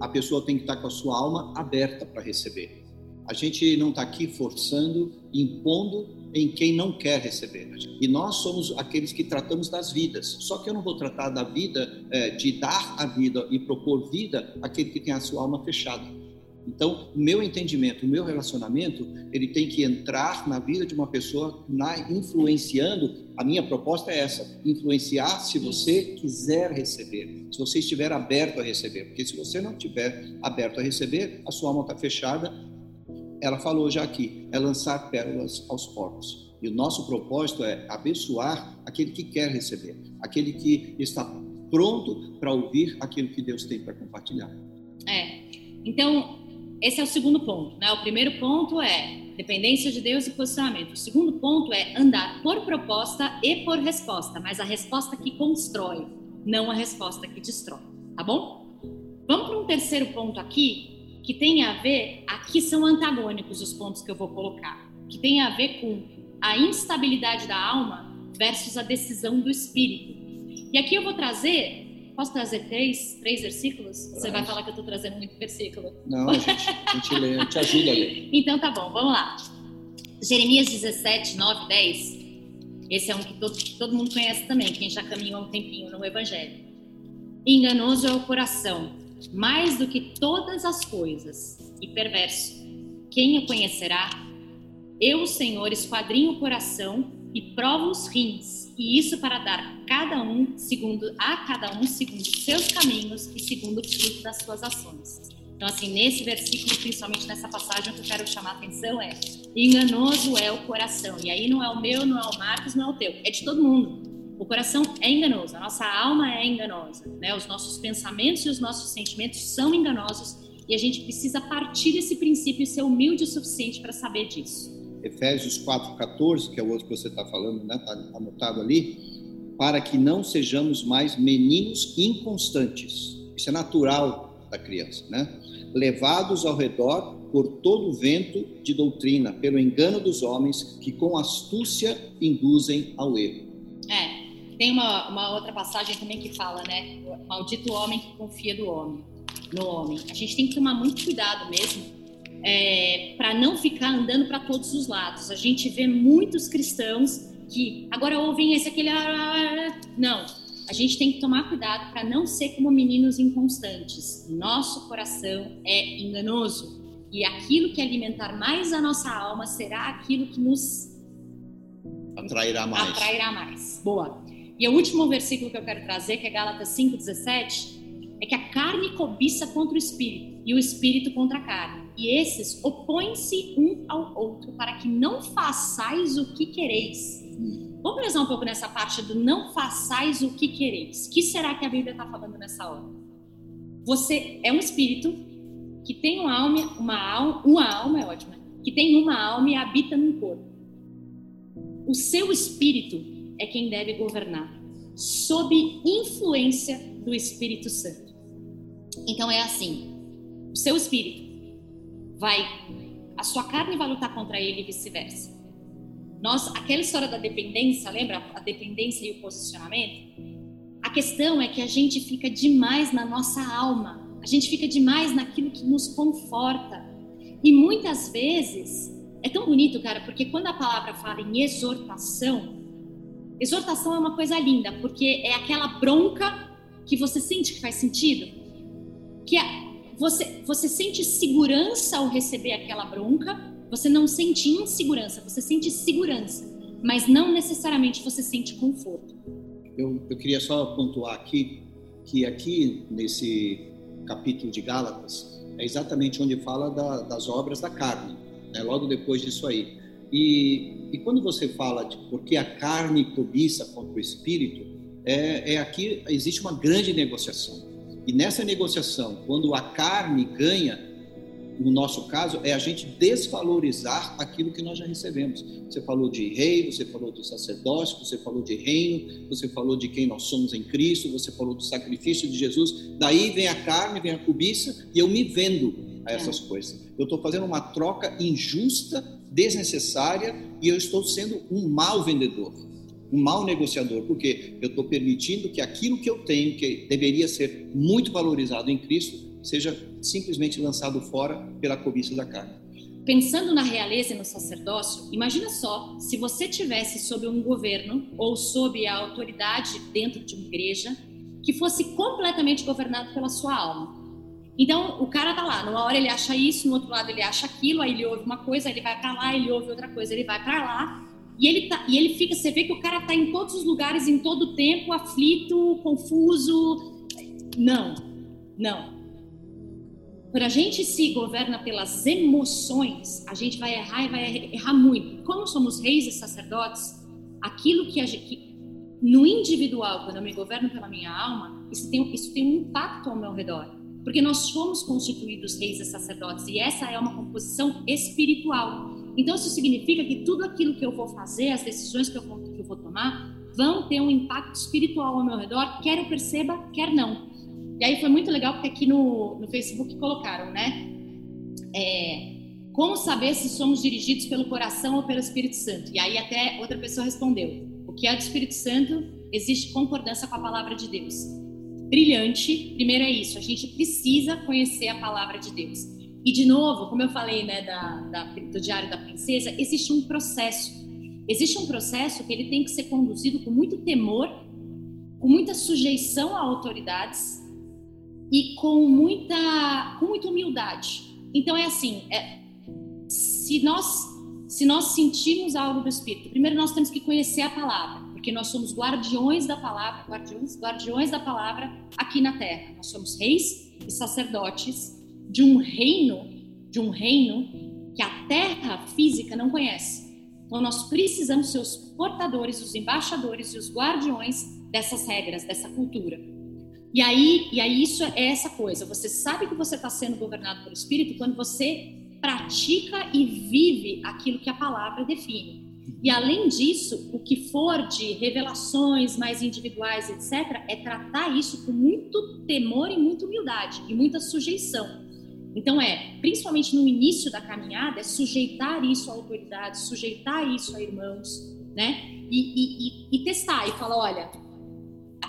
a pessoa tem que estar tá com a sua alma aberta para receber. A gente não está aqui forçando, impondo em quem não quer receber. E nós somos aqueles que tratamos das vidas. Só que eu não vou tratar da vida, é, de dar a vida e propor vida àquele que tem a sua alma fechada. Então, o meu entendimento, o meu relacionamento, ele tem que entrar na vida de uma pessoa, na, influenciando. A minha proposta é essa: influenciar se você quiser receber, se você estiver aberto a receber. Porque se você não estiver aberto a receber, a sua alma está fechada ela falou já aqui, é lançar pérolas aos porcos. E o nosso propósito é abençoar aquele que quer receber, aquele que está pronto para ouvir aquilo que Deus tem para compartilhar. É. Então, esse é o segundo ponto, né? O primeiro ponto é dependência de Deus e posicionamento. O segundo ponto é andar por proposta e por resposta, mas a resposta que constrói, não a resposta que destrói, tá bom? Vamos para um terceiro ponto aqui, que tem a ver, aqui são antagônicos os pontos que eu vou colocar, que tem a ver com a instabilidade da alma versus a decisão do espírito. E aqui eu vou trazer Posso trazer três, três versículos? Você vai falar que eu estou trazendo muito versículo. Não, a gente, a gente lê, gente ajuda a ler. [laughs] Então tá bom, vamos lá. Jeremias 17, 9, 10. Esse é um que todo, todo mundo conhece também, quem já caminhou um tempinho no Evangelho. Enganoso é o coração, mais do que todas as coisas, e perverso. Quem o conhecerá? Eu, Senhor, esquadrinho o coração e provo os rins e isso para dar cada um segundo a cada um segundo seus caminhos e segundo o fruto das suas ações. Então, assim, nesse versículo, principalmente nessa passagem, o que eu quero chamar a atenção é: enganoso é o coração. E aí não é o meu, não é o Marcos, não é o teu, é de todo mundo. O coração é enganoso, a nossa alma é enganosa, né? Os nossos pensamentos e os nossos sentimentos são enganosos e a gente precisa partir desse princípio e ser humilde o suficiente para saber disso. Efésios 4,14, que é o outro que você está falando, né? Está anotado ali, para que não sejamos mais meninos inconstantes. Isso é natural da criança, né? Levados ao redor por todo o vento de doutrina, pelo engano dos homens que com astúcia induzem ao erro. É, tem uma, uma outra passagem também que fala, né? Maldito homem que confia do homem, no homem. A gente tem que tomar muito cuidado mesmo é, para não ficar andando para todos os lados. A gente vê muitos cristãos que agora ouvem esse aquele. Não, a gente tem que tomar cuidado para não ser como meninos inconstantes. Nosso coração é enganoso e aquilo que alimentar mais a nossa alma será aquilo que nos atrairá mais. Atrairá mais. Boa. E o último versículo que eu quero trazer, que é Gálatas 5:17, é que a carne cobiça contra o espírito e o espírito contra a carne. E esses opõem-se um ao outro para que não façais o que quereis. Vamos pensar um pouco nessa parte do não façais o que quereis. O que será que a Bíblia está falando nessa hora? Você é um espírito que tem uma alma, uma alma, uma alma é ótima, que tem uma alma e habita num corpo. O seu espírito é quem deve governar, sob influência do Espírito Santo. Então é assim: o seu espírito vai, a sua carne vai lutar contra ele e vice-versa. Nós, aquela história da dependência, lembra a dependência e o posicionamento? A questão é que a gente fica demais na nossa alma, a gente fica demais naquilo que nos conforta. E muitas vezes é tão bonito, cara, porque quando a palavra fala em exortação, exortação é uma coisa linda, porque é aquela bronca que você sente que faz sentido que você, você sente segurança ao receber aquela bronca, você não sente insegurança, você sente segurança, mas não necessariamente você sente conforto. Eu, eu queria só pontuar aqui que aqui nesse capítulo de Gálatas é exatamente onde fala da, das obras da carne, né? logo depois disso aí. E, e quando você fala de porque a carne cobiça contra o espírito, é, é aqui existe uma grande negociação. E nessa negociação, quando a carne ganha, no nosso caso, é a gente desvalorizar aquilo que nós já recebemos. Você falou de rei, você falou de sacerdócio, você falou de reino, você falou de quem nós somos em Cristo, você falou do sacrifício de Jesus. Daí vem a carne, vem a cobiça e eu me vendo a essas é. coisas. Eu estou fazendo uma troca injusta, desnecessária e eu estou sendo um mau vendedor um mau negociador, porque eu estou permitindo que aquilo que eu tenho, que deveria ser muito valorizado em Cristo, seja simplesmente lançado fora pela cobiça da carne. Pensando na realeza e no sacerdócio, imagina só se você tivesse sob um governo ou sob a autoridade dentro de uma igreja que fosse completamente governado pela sua alma. Então, o cara tá lá, numa hora ele acha isso, no outro lado ele acha aquilo, aí ele ouve uma coisa, ele vai para lá, ele ouve outra coisa, ele vai para lá, e ele, tá, e ele fica, você vê que o cara está em todos os lugares, em todo tempo, aflito, confuso. Não, não. Quando a gente se governa pelas emoções, a gente vai errar e vai errar muito. Como somos reis e sacerdotes, aquilo que, a gente, no individual, quando eu me governo pela minha alma, isso tem, isso tem um impacto ao meu redor. Porque nós fomos constituídos reis e sacerdotes, e essa é uma composição espiritual. Então, isso significa que tudo aquilo que eu vou fazer, as decisões que eu vou, que eu vou tomar, vão ter um impacto espiritual ao meu redor, quer eu perceba, quer não. E aí foi muito legal porque aqui no, no Facebook colocaram, né? É, como saber se somos dirigidos pelo coração ou pelo Espírito Santo? E aí até outra pessoa respondeu: o que é do Espírito Santo? Existe concordância com a palavra de Deus. Brilhante. Primeiro é isso. A gente precisa conhecer a palavra de Deus. E de novo, como eu falei, né, da, da, do Diário da Princesa, existe um processo. Existe um processo que ele tem que ser conduzido com muito temor, com muita sujeição a autoridades e com muita, com muita humildade. Então é assim, é, se nós se nós sentirmos algo do Espírito, primeiro nós temos que conhecer a palavra, porque nós somos guardiões da palavra, guardiões, guardiões da palavra aqui na Terra. Nós somos reis e sacerdotes de um reino, de um reino que a Terra física não conhece. Então nós precisamos ser os portadores, os embaixadores e os guardiões dessas regras, dessa cultura. E aí, e aí isso é essa coisa. Você sabe que você está sendo governado pelo Espírito quando você pratica e vive aquilo que a palavra define. E além disso, o que for de revelações mais individuais, etc., é tratar isso com muito temor e muita humildade e muita sujeição. Então é, principalmente no início da caminhada, é sujeitar isso à autoridade, sujeitar isso a irmãos, né? E, e, e, e testar e falar, olha,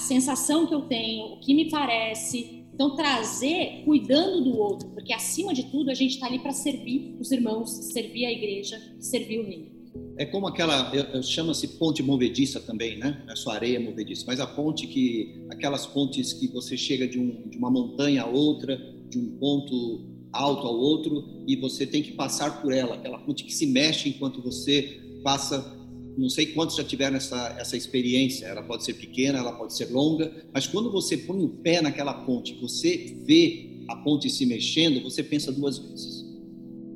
sensação que eu tenho, o que me parece. Então, trazer cuidando do outro, porque acima de tudo a gente está ali para servir os irmãos, servir a igreja, servir o reino. É como aquela, chama-se ponte movediça também, né? É só areia movediça, mas a ponte que, aquelas pontes que você chega de, um, de uma montanha a outra, de um ponto alto ao outro, e você tem que passar por ela, aquela ponte que se mexe enquanto você passa não sei quantos já tiveram essa, essa experiência, ela pode ser pequena, ela pode ser longa, mas quando você põe o pé naquela ponte, você vê a ponte se mexendo, você pensa duas vezes.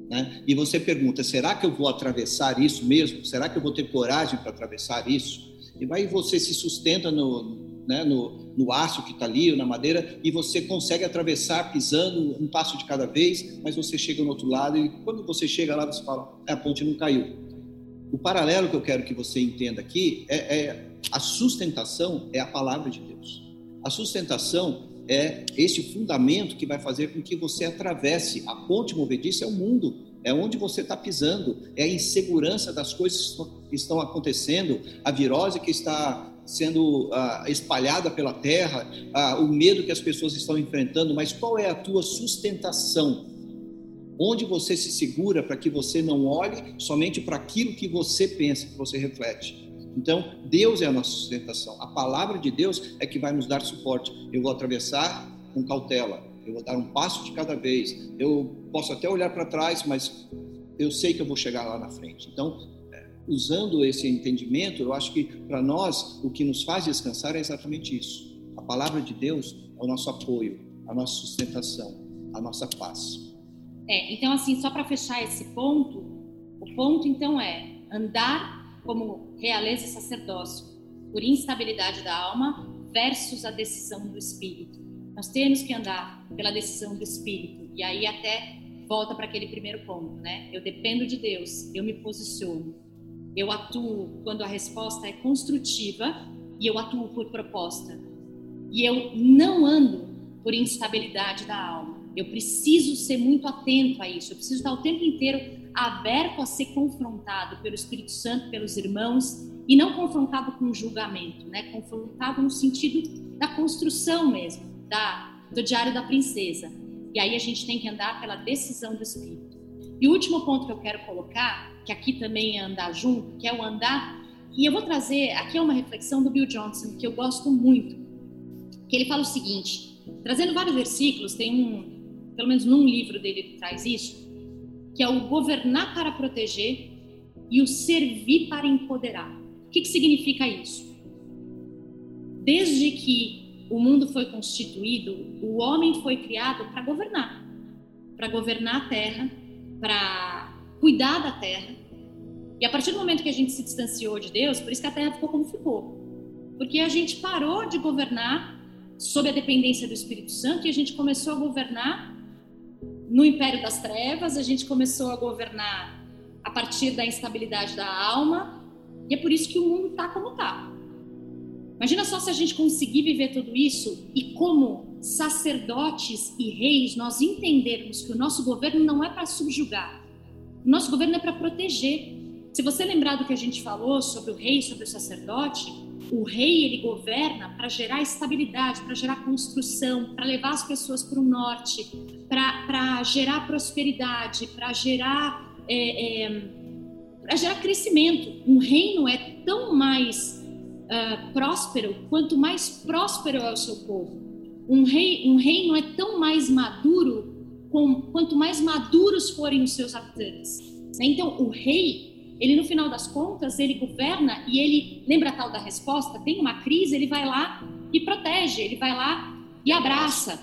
Né? E você pergunta: será que eu vou atravessar isso mesmo? Será que eu vou ter coragem para atravessar isso? E aí você se sustenta no, né, no, no aço que está ali, ou na madeira, e você consegue atravessar pisando um passo de cada vez, mas você chega no outro lado e quando você chega lá, você fala: é, a ponte não caiu o paralelo que eu quero que você entenda aqui é, é a sustentação é a palavra de Deus. A sustentação é esse fundamento que vai fazer com que você atravesse. A ponte movediça é o mundo, é onde você está pisando, é a insegurança das coisas que estão acontecendo, a virose que está sendo uh, espalhada pela terra, uh, o medo que as pessoas estão enfrentando, mas qual é a tua sustentação? Onde você se segura para que você não olhe somente para aquilo que você pensa, que você reflete. Então, Deus é a nossa sustentação. A palavra de Deus é que vai nos dar suporte. Eu vou atravessar com cautela. Eu vou dar um passo de cada vez. Eu posso até olhar para trás, mas eu sei que eu vou chegar lá na frente. Então, usando esse entendimento, eu acho que para nós o que nos faz descansar é exatamente isso. A palavra de Deus é o nosso apoio, a nossa sustentação, a nossa paz. É, então, assim, só para fechar esse ponto, o ponto então é andar como realeza e sacerdócio por instabilidade da alma versus a decisão do espírito. Nós temos que andar pela decisão do espírito. E aí até volta para aquele primeiro ponto, né? Eu dependo de Deus, eu me posiciono. Eu atuo quando a resposta é construtiva e eu atuo por proposta. E eu não ando por instabilidade da alma. Eu preciso ser muito atento a isso. Eu preciso estar o tempo inteiro aberto a ser confrontado pelo Espírito Santo, pelos irmãos, e não confrontado com julgamento, né? Confrontado no sentido da construção mesmo, da do diário da princesa. E aí a gente tem que andar pela decisão do Espírito. E o último ponto que eu quero colocar, que aqui também é andar junto, que é o andar. E eu vou trazer aqui é uma reflexão do Bill Johnson que eu gosto muito, que ele fala o seguinte, trazendo vários versículos, tem um pelo menos num livro dele traz isso, que é o governar para proteger e o servir para empoderar. O que, que significa isso? Desde que o mundo foi constituído, o homem foi criado para governar. para governar a terra, para cuidar da terra. E a partir do momento que a gente se distanciou de Deus, por isso que a terra ficou como ficou. Porque a gente parou de governar sob a dependência do Espírito Santo e a gente começou a governar no império das trevas, a gente começou a governar a partir da instabilidade da alma, e é por isso que o mundo está como está. Imagina só se a gente conseguir viver tudo isso e como sacerdotes e reis nós entendermos que o nosso governo não é para subjugar, o nosso governo é para proteger. Se você lembrar do que a gente falou sobre o rei, sobre o sacerdote, o rei ele governa para gerar estabilidade, para gerar construção, para levar as pessoas para o norte, para gerar prosperidade, para gerar é, é, para gerar crescimento. Um reino é tão mais uh, próspero quanto mais próspero é o seu povo. Um rei, um reino é tão mais maduro com, quanto mais maduros forem os seus habitantes. Então, o rei, ele no final das contas, ele governa e ele lembra tal da resposta. Tem uma crise, ele vai lá e protege, ele vai lá e abraça,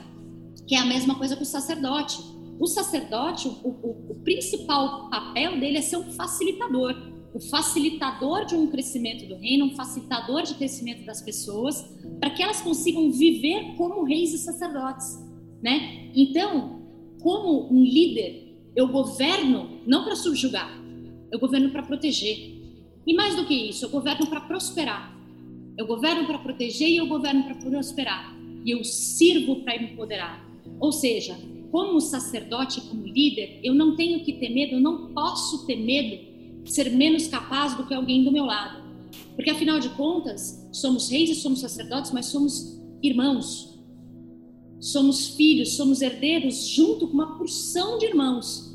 que é a mesma coisa com o sacerdote. O sacerdote, o, o, o principal papel dele é ser um facilitador o facilitador de um crescimento do reino, um facilitador de crescimento das pessoas, para que elas consigam viver como reis e sacerdotes, né? Então, como um líder, eu governo não para subjugar, eu governo para proteger. E mais do que isso, eu governo para prosperar. Eu governo para proteger e eu governo para prosperar. E eu sirvo para empoderar. Ou seja, como sacerdote, como líder, eu não tenho que ter medo, eu não posso ter medo ser menos capaz do que alguém do meu lado. Porque afinal de contas, somos reis e somos sacerdotes, mas somos irmãos. Somos filhos, somos herdeiros junto com uma porção de irmãos.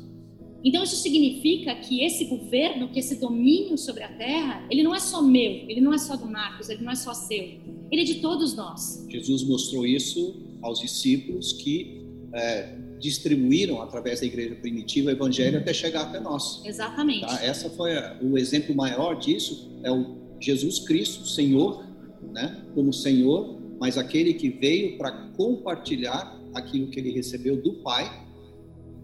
Então isso significa que esse governo, que esse domínio sobre a terra, ele não é só meu, ele não é só do Marcos, ele não é só seu, ele é de todos nós. Jesus mostrou isso aos discípulos que é, distribuíram através da igreja primitiva o evangelho até chegar até nós. Exatamente. Tá? Essa foi a, o exemplo maior disso é o Jesus Cristo, Senhor, né? Como Senhor, mas aquele que veio para compartilhar aquilo que ele recebeu do Pai,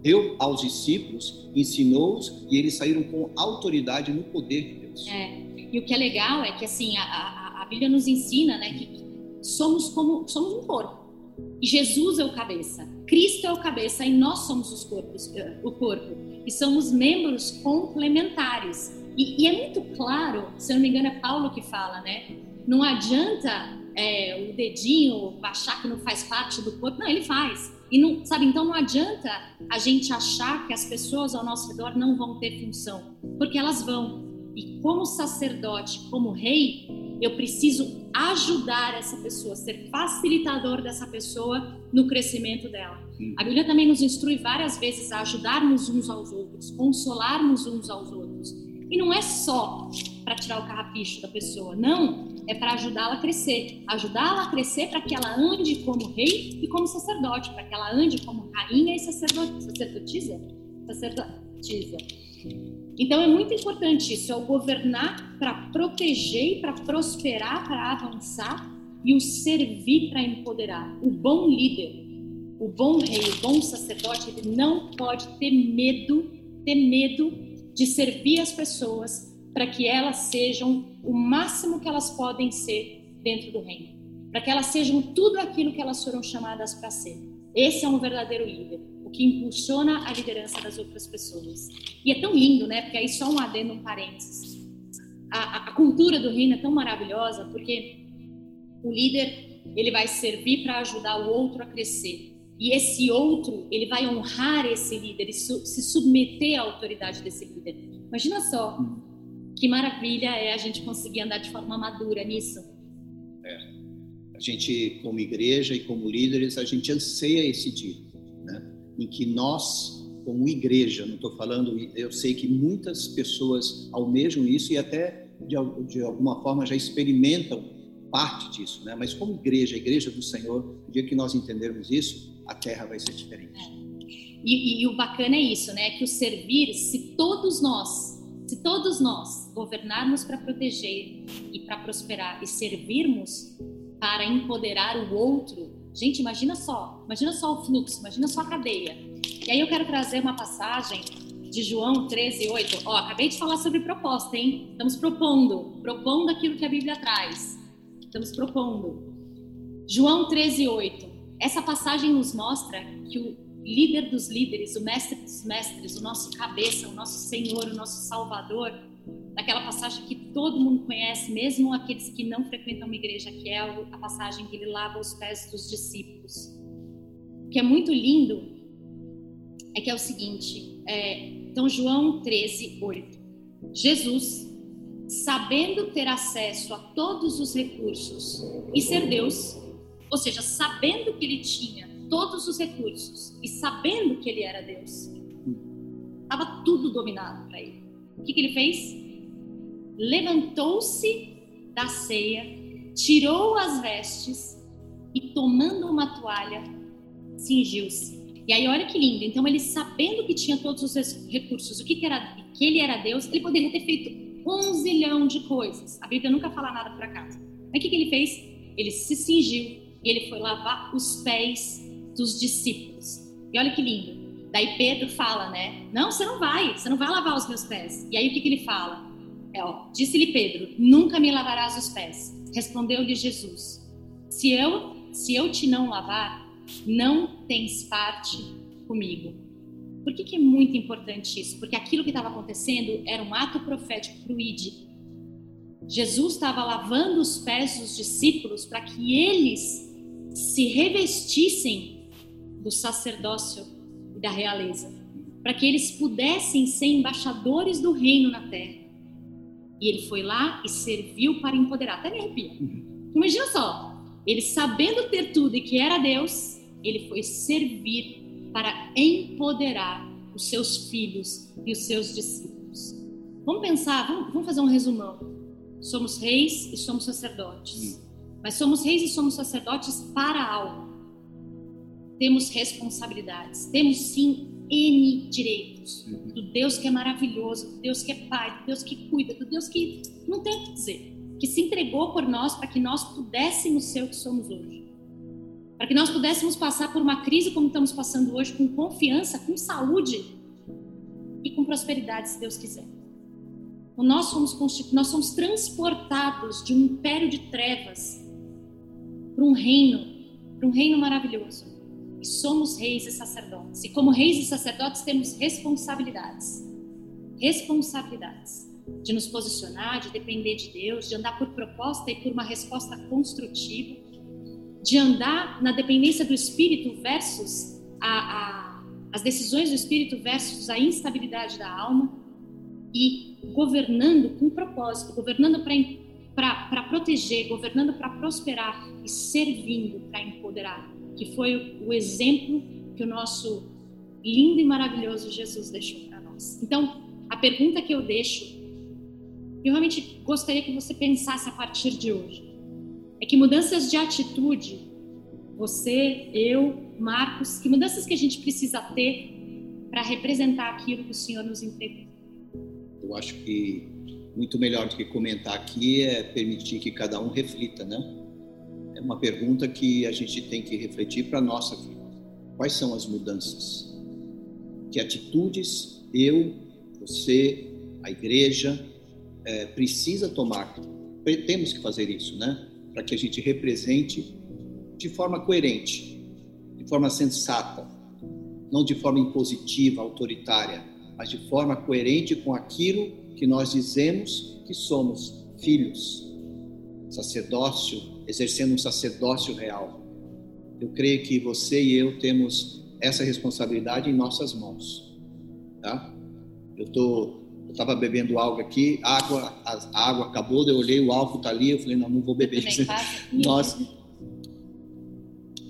deu aos discípulos, ensinou-os e eles saíram com autoridade no poder de Deus. É. E o que é legal é que assim a, a, a Bíblia nos ensina, né, que somos como somos um corpo. E Jesus é o cabeça, Cristo é o cabeça e nós somos os corpos, eh, o corpo. E somos membros complementares. E, e, é muito claro, se eu não me engano, é Paulo que fala, né? Não adianta é, o dedinho achar que não faz parte do corpo. Não, ele faz. E não, sabe, então não adianta a gente achar que as pessoas ao nosso redor não vão ter função, porque elas vão. E como sacerdote, como rei, eu preciso ajudar essa pessoa, ser facilitador dessa pessoa no crescimento dela. A Bíblia também nos instrui várias vezes a ajudarmos uns aos outros, consolarmos uns aos outros. E não é só para tirar o carrapicho da pessoa, não, é para ajudá-la a crescer. Ajudá-la a crescer para que ela ande como rei e como sacerdote, para que ela ande como rainha e sacerdotisa. Sacerdotisa. Então é muito importante isso, é o governar para proteger, para prosperar, para avançar e o servir para empoderar. O bom líder, o bom rei, o bom sacerdote, ele não pode ter medo, ter medo de servir as pessoas para que elas sejam o máximo que elas podem ser dentro do reino, para que elas sejam tudo aquilo que elas foram chamadas para ser. Esse é um verdadeiro líder que impulsiona a liderança das outras pessoas. E é tão lindo, né? Porque aí só um adendo, um parênteses. A, a, cultura do reino é tão maravilhosa porque o líder ele vai servir para ajudar o outro a crescer. E esse outro, ele vai honrar esse líder e su se submeter à autoridade desse líder. Imagina só que maravilha é a gente conseguir andar de forma madura nisso. É. A gente, como igreja e como líderes, a gente anseia esse dia? Em que nós, como igreja, não estou falando, eu sei que muitas pessoas almejam isso e até de, de alguma forma já experimentam parte disso, né? Mas como igreja, a igreja do Senhor, no dia que nós entendermos isso, a terra vai ser diferente. É. E, e, o bacana é isso, né? Que o servir, se todos nós, se todos nós governarmos para proteger e para prosperar e servirmos para empoderar o outro, Gente, imagina só, imagina só o fluxo, imagina só a cadeia. E aí eu quero trazer uma passagem de João 13, 8. Ó, acabei de falar sobre proposta, hein? Estamos propondo, propondo aquilo que a Bíblia traz. Estamos propondo. João 13, 8. Essa passagem nos mostra que o líder dos líderes, o mestre dos mestres, o nosso cabeça, o nosso Senhor, o nosso Salvador, naquela passagem que todo mundo conhece, mesmo aqueles que não frequentam uma igreja, que é a passagem que ele lava os pés dos discípulos. O que é muito lindo é que é o seguinte, é, então João 13, 8. Jesus, sabendo ter acesso a todos os recursos e ser Deus, ou seja, sabendo que ele tinha todos os recursos e sabendo que ele era Deus, estava tudo dominado para ele. O que, que ele fez? Levantou-se da ceia, tirou as vestes e, tomando uma toalha, cingiu-se. E aí, olha que lindo. Então, ele sabendo que tinha todos os recursos, o que, que era, que ele era Deus, ele poderia ter feito um zilhão de coisas. A Bíblia nunca fala nada por acaso. Mas o que, que ele fez? Ele se cingiu e ele foi lavar os pés dos discípulos. E olha que lindo. Daí Pedro fala, né? Não, você não vai, você não vai lavar os meus pés. E aí o que, que ele fala? É, disse-lhe Pedro: Nunca me lavarás os pés. Respondeu-lhe Jesus: Se eu, se eu te não lavar, não tens parte comigo. Por que, que é muito importante isso? Porque aquilo que estava acontecendo era um ato profético para o ID. Jesus estava lavando os pés dos discípulos para que eles se revestissem do sacerdócio e da realeza, para que eles pudessem ser embaixadores do reino na terra. E ele foi lá e serviu para empoderar. Até me arrepia. Imagina só, ele sabendo ter tudo e que era Deus, ele foi servir para empoderar os seus filhos e os seus discípulos. Vamos pensar, vamos, vamos fazer um resumão. Somos reis e somos sacerdotes. Uhum. Mas somos reis e somos sacerdotes para algo. Temos responsabilidades, temos sim N direitos. Do Deus que é maravilhoso, do Deus que é Pai, do Deus que cuida, do Deus que não tem o que dizer, que se entregou por nós para que nós pudéssemos ser o que somos hoje. Para que nós pudéssemos passar por uma crise como estamos passando hoje, com confiança, com saúde e com prosperidade, se Deus quiser. Nós somos, nós somos transportados de um império de trevas para um reino, para um reino maravilhoso. Somos reis e sacerdotes. E como reis e sacerdotes temos responsabilidades. Responsabilidades de nos posicionar, de depender de Deus, de andar por proposta e por uma resposta construtiva, de andar na dependência do Espírito versus a, a, as decisões do Espírito versus a instabilidade da alma e governando com propósito, governando para para proteger, governando para prosperar e servindo para empoderar, que foi o exemplo que o nosso lindo e maravilhoso Jesus deixou para nós. Então, a pergunta que eu deixo, eu realmente gostaria que você pensasse a partir de hoje, é que mudanças de atitude, você, eu, Marcos, que mudanças que a gente precisa ter para representar aquilo que o Senhor nos entregou? Eu acho que muito melhor do que comentar aqui é permitir que cada um reflita, né? É uma pergunta que a gente tem que refletir para a nossa vida. Quais são as mudanças? Que atitudes eu, você, a igreja é, precisa tomar? Temos que fazer isso, né? Para que a gente represente de forma coerente, de forma sensata, não de forma impositiva, autoritária, mas de forma coerente com aquilo que nós dizemos que somos filhos, sacerdócio, exercendo um sacerdócio real. Eu creio que você e eu temos essa responsabilidade em nossas mãos, tá? Eu tô, eu estava bebendo algo aqui, água, a, água acabou, eu olhei o álcool tá ali, eu falei não, não vou beber. Nós [laughs]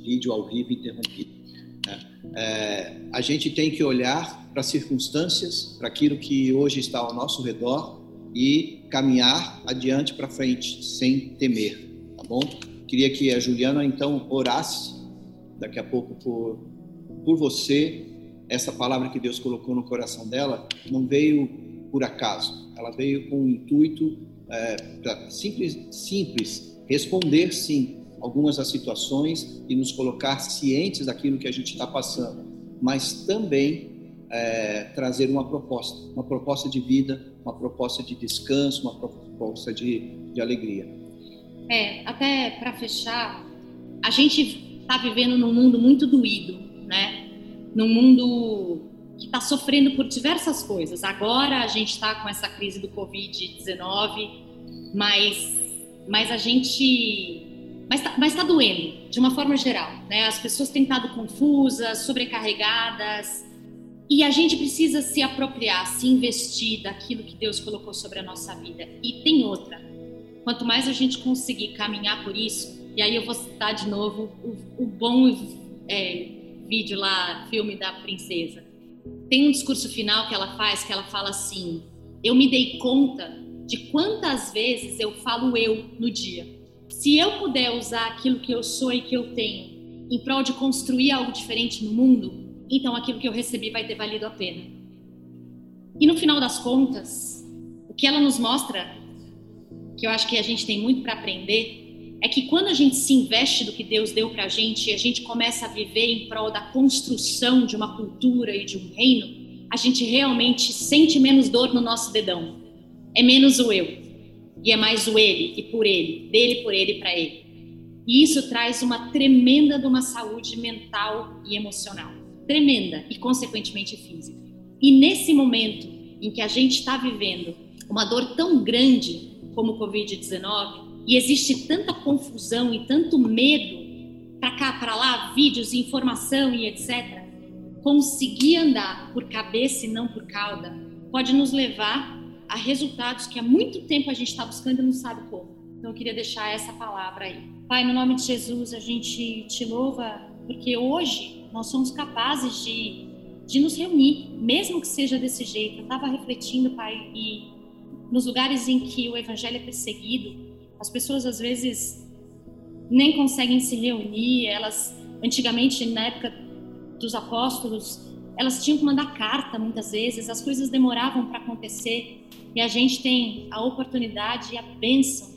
vídeo ao vivo interrompido. Né? É, a gente tem que olhar para as circunstâncias, para aquilo que hoje está ao nosso redor e caminhar adiante para frente, sem temer, tá bom? Queria que a Juliana então orasse daqui a pouco por, por você. Essa palavra que Deus colocou no coração dela não veio por acaso, ela veio com o intuito é, simples, simples responder sim algumas das situações e nos colocar cientes daquilo que a gente está passando mas também é, trazer uma proposta, uma proposta de vida, uma proposta de descanso, uma proposta de, de alegria. É, até para fechar, a gente está vivendo num mundo muito doído, né? Num mundo que está sofrendo por diversas coisas. Agora a gente está com essa crise do Covid-19, mas, mas a gente. Mas está mas tá doendo, de uma forma geral. Né? As pessoas têm estado confusas, sobrecarregadas, e a gente precisa se apropriar, se investir daquilo que Deus colocou sobre a nossa vida. E tem outra. Quanto mais a gente conseguir caminhar por isso, e aí eu vou citar de novo o, o bom é, vídeo lá, filme da princesa tem um discurso final que ela faz que ela fala assim: Eu me dei conta de quantas vezes eu falo eu no dia. Se eu puder usar aquilo que eu sou e que eu tenho em prol de construir algo diferente no mundo, então aquilo que eu recebi vai ter valido a pena. E no final das contas, o que ela nos mostra, que eu acho que a gente tem muito para aprender, é que quando a gente se investe do que Deus deu para a gente e a gente começa a viver em prol da construção de uma cultura e de um reino, a gente realmente sente menos dor no nosso dedão. É menos o eu e é mais o ele e por ele, dele por ele para ele. E isso traz uma tremenda de uma saúde mental e emocional, tremenda e consequentemente física. E nesse momento em que a gente está vivendo uma dor tão grande como o Covid-19, e existe tanta confusão e tanto medo para cá, para lá, vídeos, informação e etc. Conseguir andar por cabeça e não por cauda pode nos levar a resultados que há muito tempo a gente está buscando e não sabe como. Então eu queria deixar essa palavra aí. Pai, no nome de Jesus, a gente te louva porque hoje nós somos capazes de, de nos reunir, mesmo que seja desse jeito. Eu estava refletindo, Pai, e nos lugares em que o evangelho é perseguido, as pessoas às vezes nem conseguem se reunir, elas antigamente na época dos apóstolos, elas tinham que mandar carta muitas vezes, as coisas demoravam para acontecer e a gente tem a oportunidade e a bênção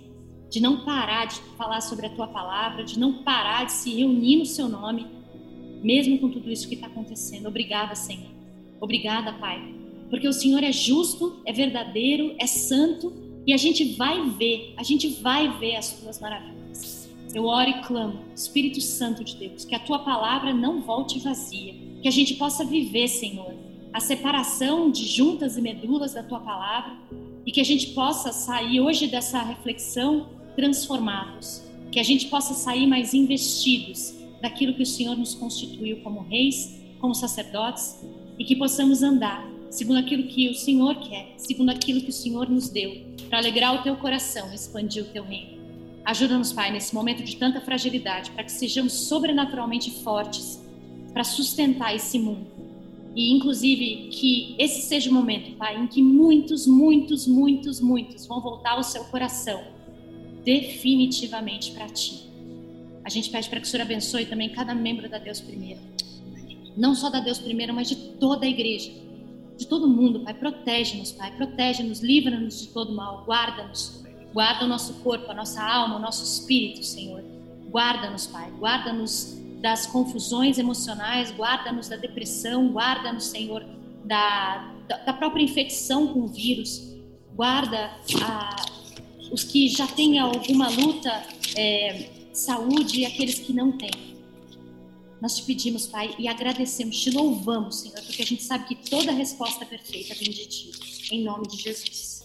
de não parar de falar sobre a tua palavra, de não parar de se reunir no seu nome, mesmo com tudo isso que está acontecendo. Obrigada, Senhor. Obrigada, Pai. Porque o Senhor é justo, é verdadeiro, é santo e a gente vai ver, a gente vai ver as tuas maravilhas. Eu oro e clamo, Espírito Santo de Deus, que a tua palavra não volte vazia, que a gente possa viver, Senhor, a separação de juntas e medulas da tua palavra e que a gente possa sair hoje dessa reflexão transformados, que a gente possa sair mais investidos daquilo que o Senhor nos constituiu como reis, como sacerdotes e que possamos andar segundo aquilo que o Senhor quer, segundo aquilo que o Senhor nos deu, para alegrar o teu coração, expandir o teu reino. Ajuda-nos, Pai, nesse momento de tanta fragilidade, para que sejamos sobrenaturalmente fortes para sustentar esse mundo. E, inclusive, que esse seja o momento, Pai, em que muitos, muitos, muitos, muitos vão voltar o seu coração definitivamente para Ti. A gente pede para que o Senhor abençoe também cada membro da Deus Primeiro. Não só da Deus Primeiro, mas de toda a igreja de todo mundo, Pai. Protege-nos, Pai. Protege-nos, livra-nos de todo mal. Guarda-nos. Guarda o nosso corpo, a nossa alma, o nosso espírito, Senhor. Guarda-nos, Pai. Guarda-nos das confusões emocionais. Guarda-nos da depressão. Guarda-nos, Senhor, da, da própria infecção com o vírus. Guarda a, os que já têm alguma luta, é, saúde e aqueles que não têm. Nós te pedimos, Pai, e agradecemos, te louvamos, Senhor, porque a gente sabe que toda resposta perfeita vem de Ti. Em nome de Jesus.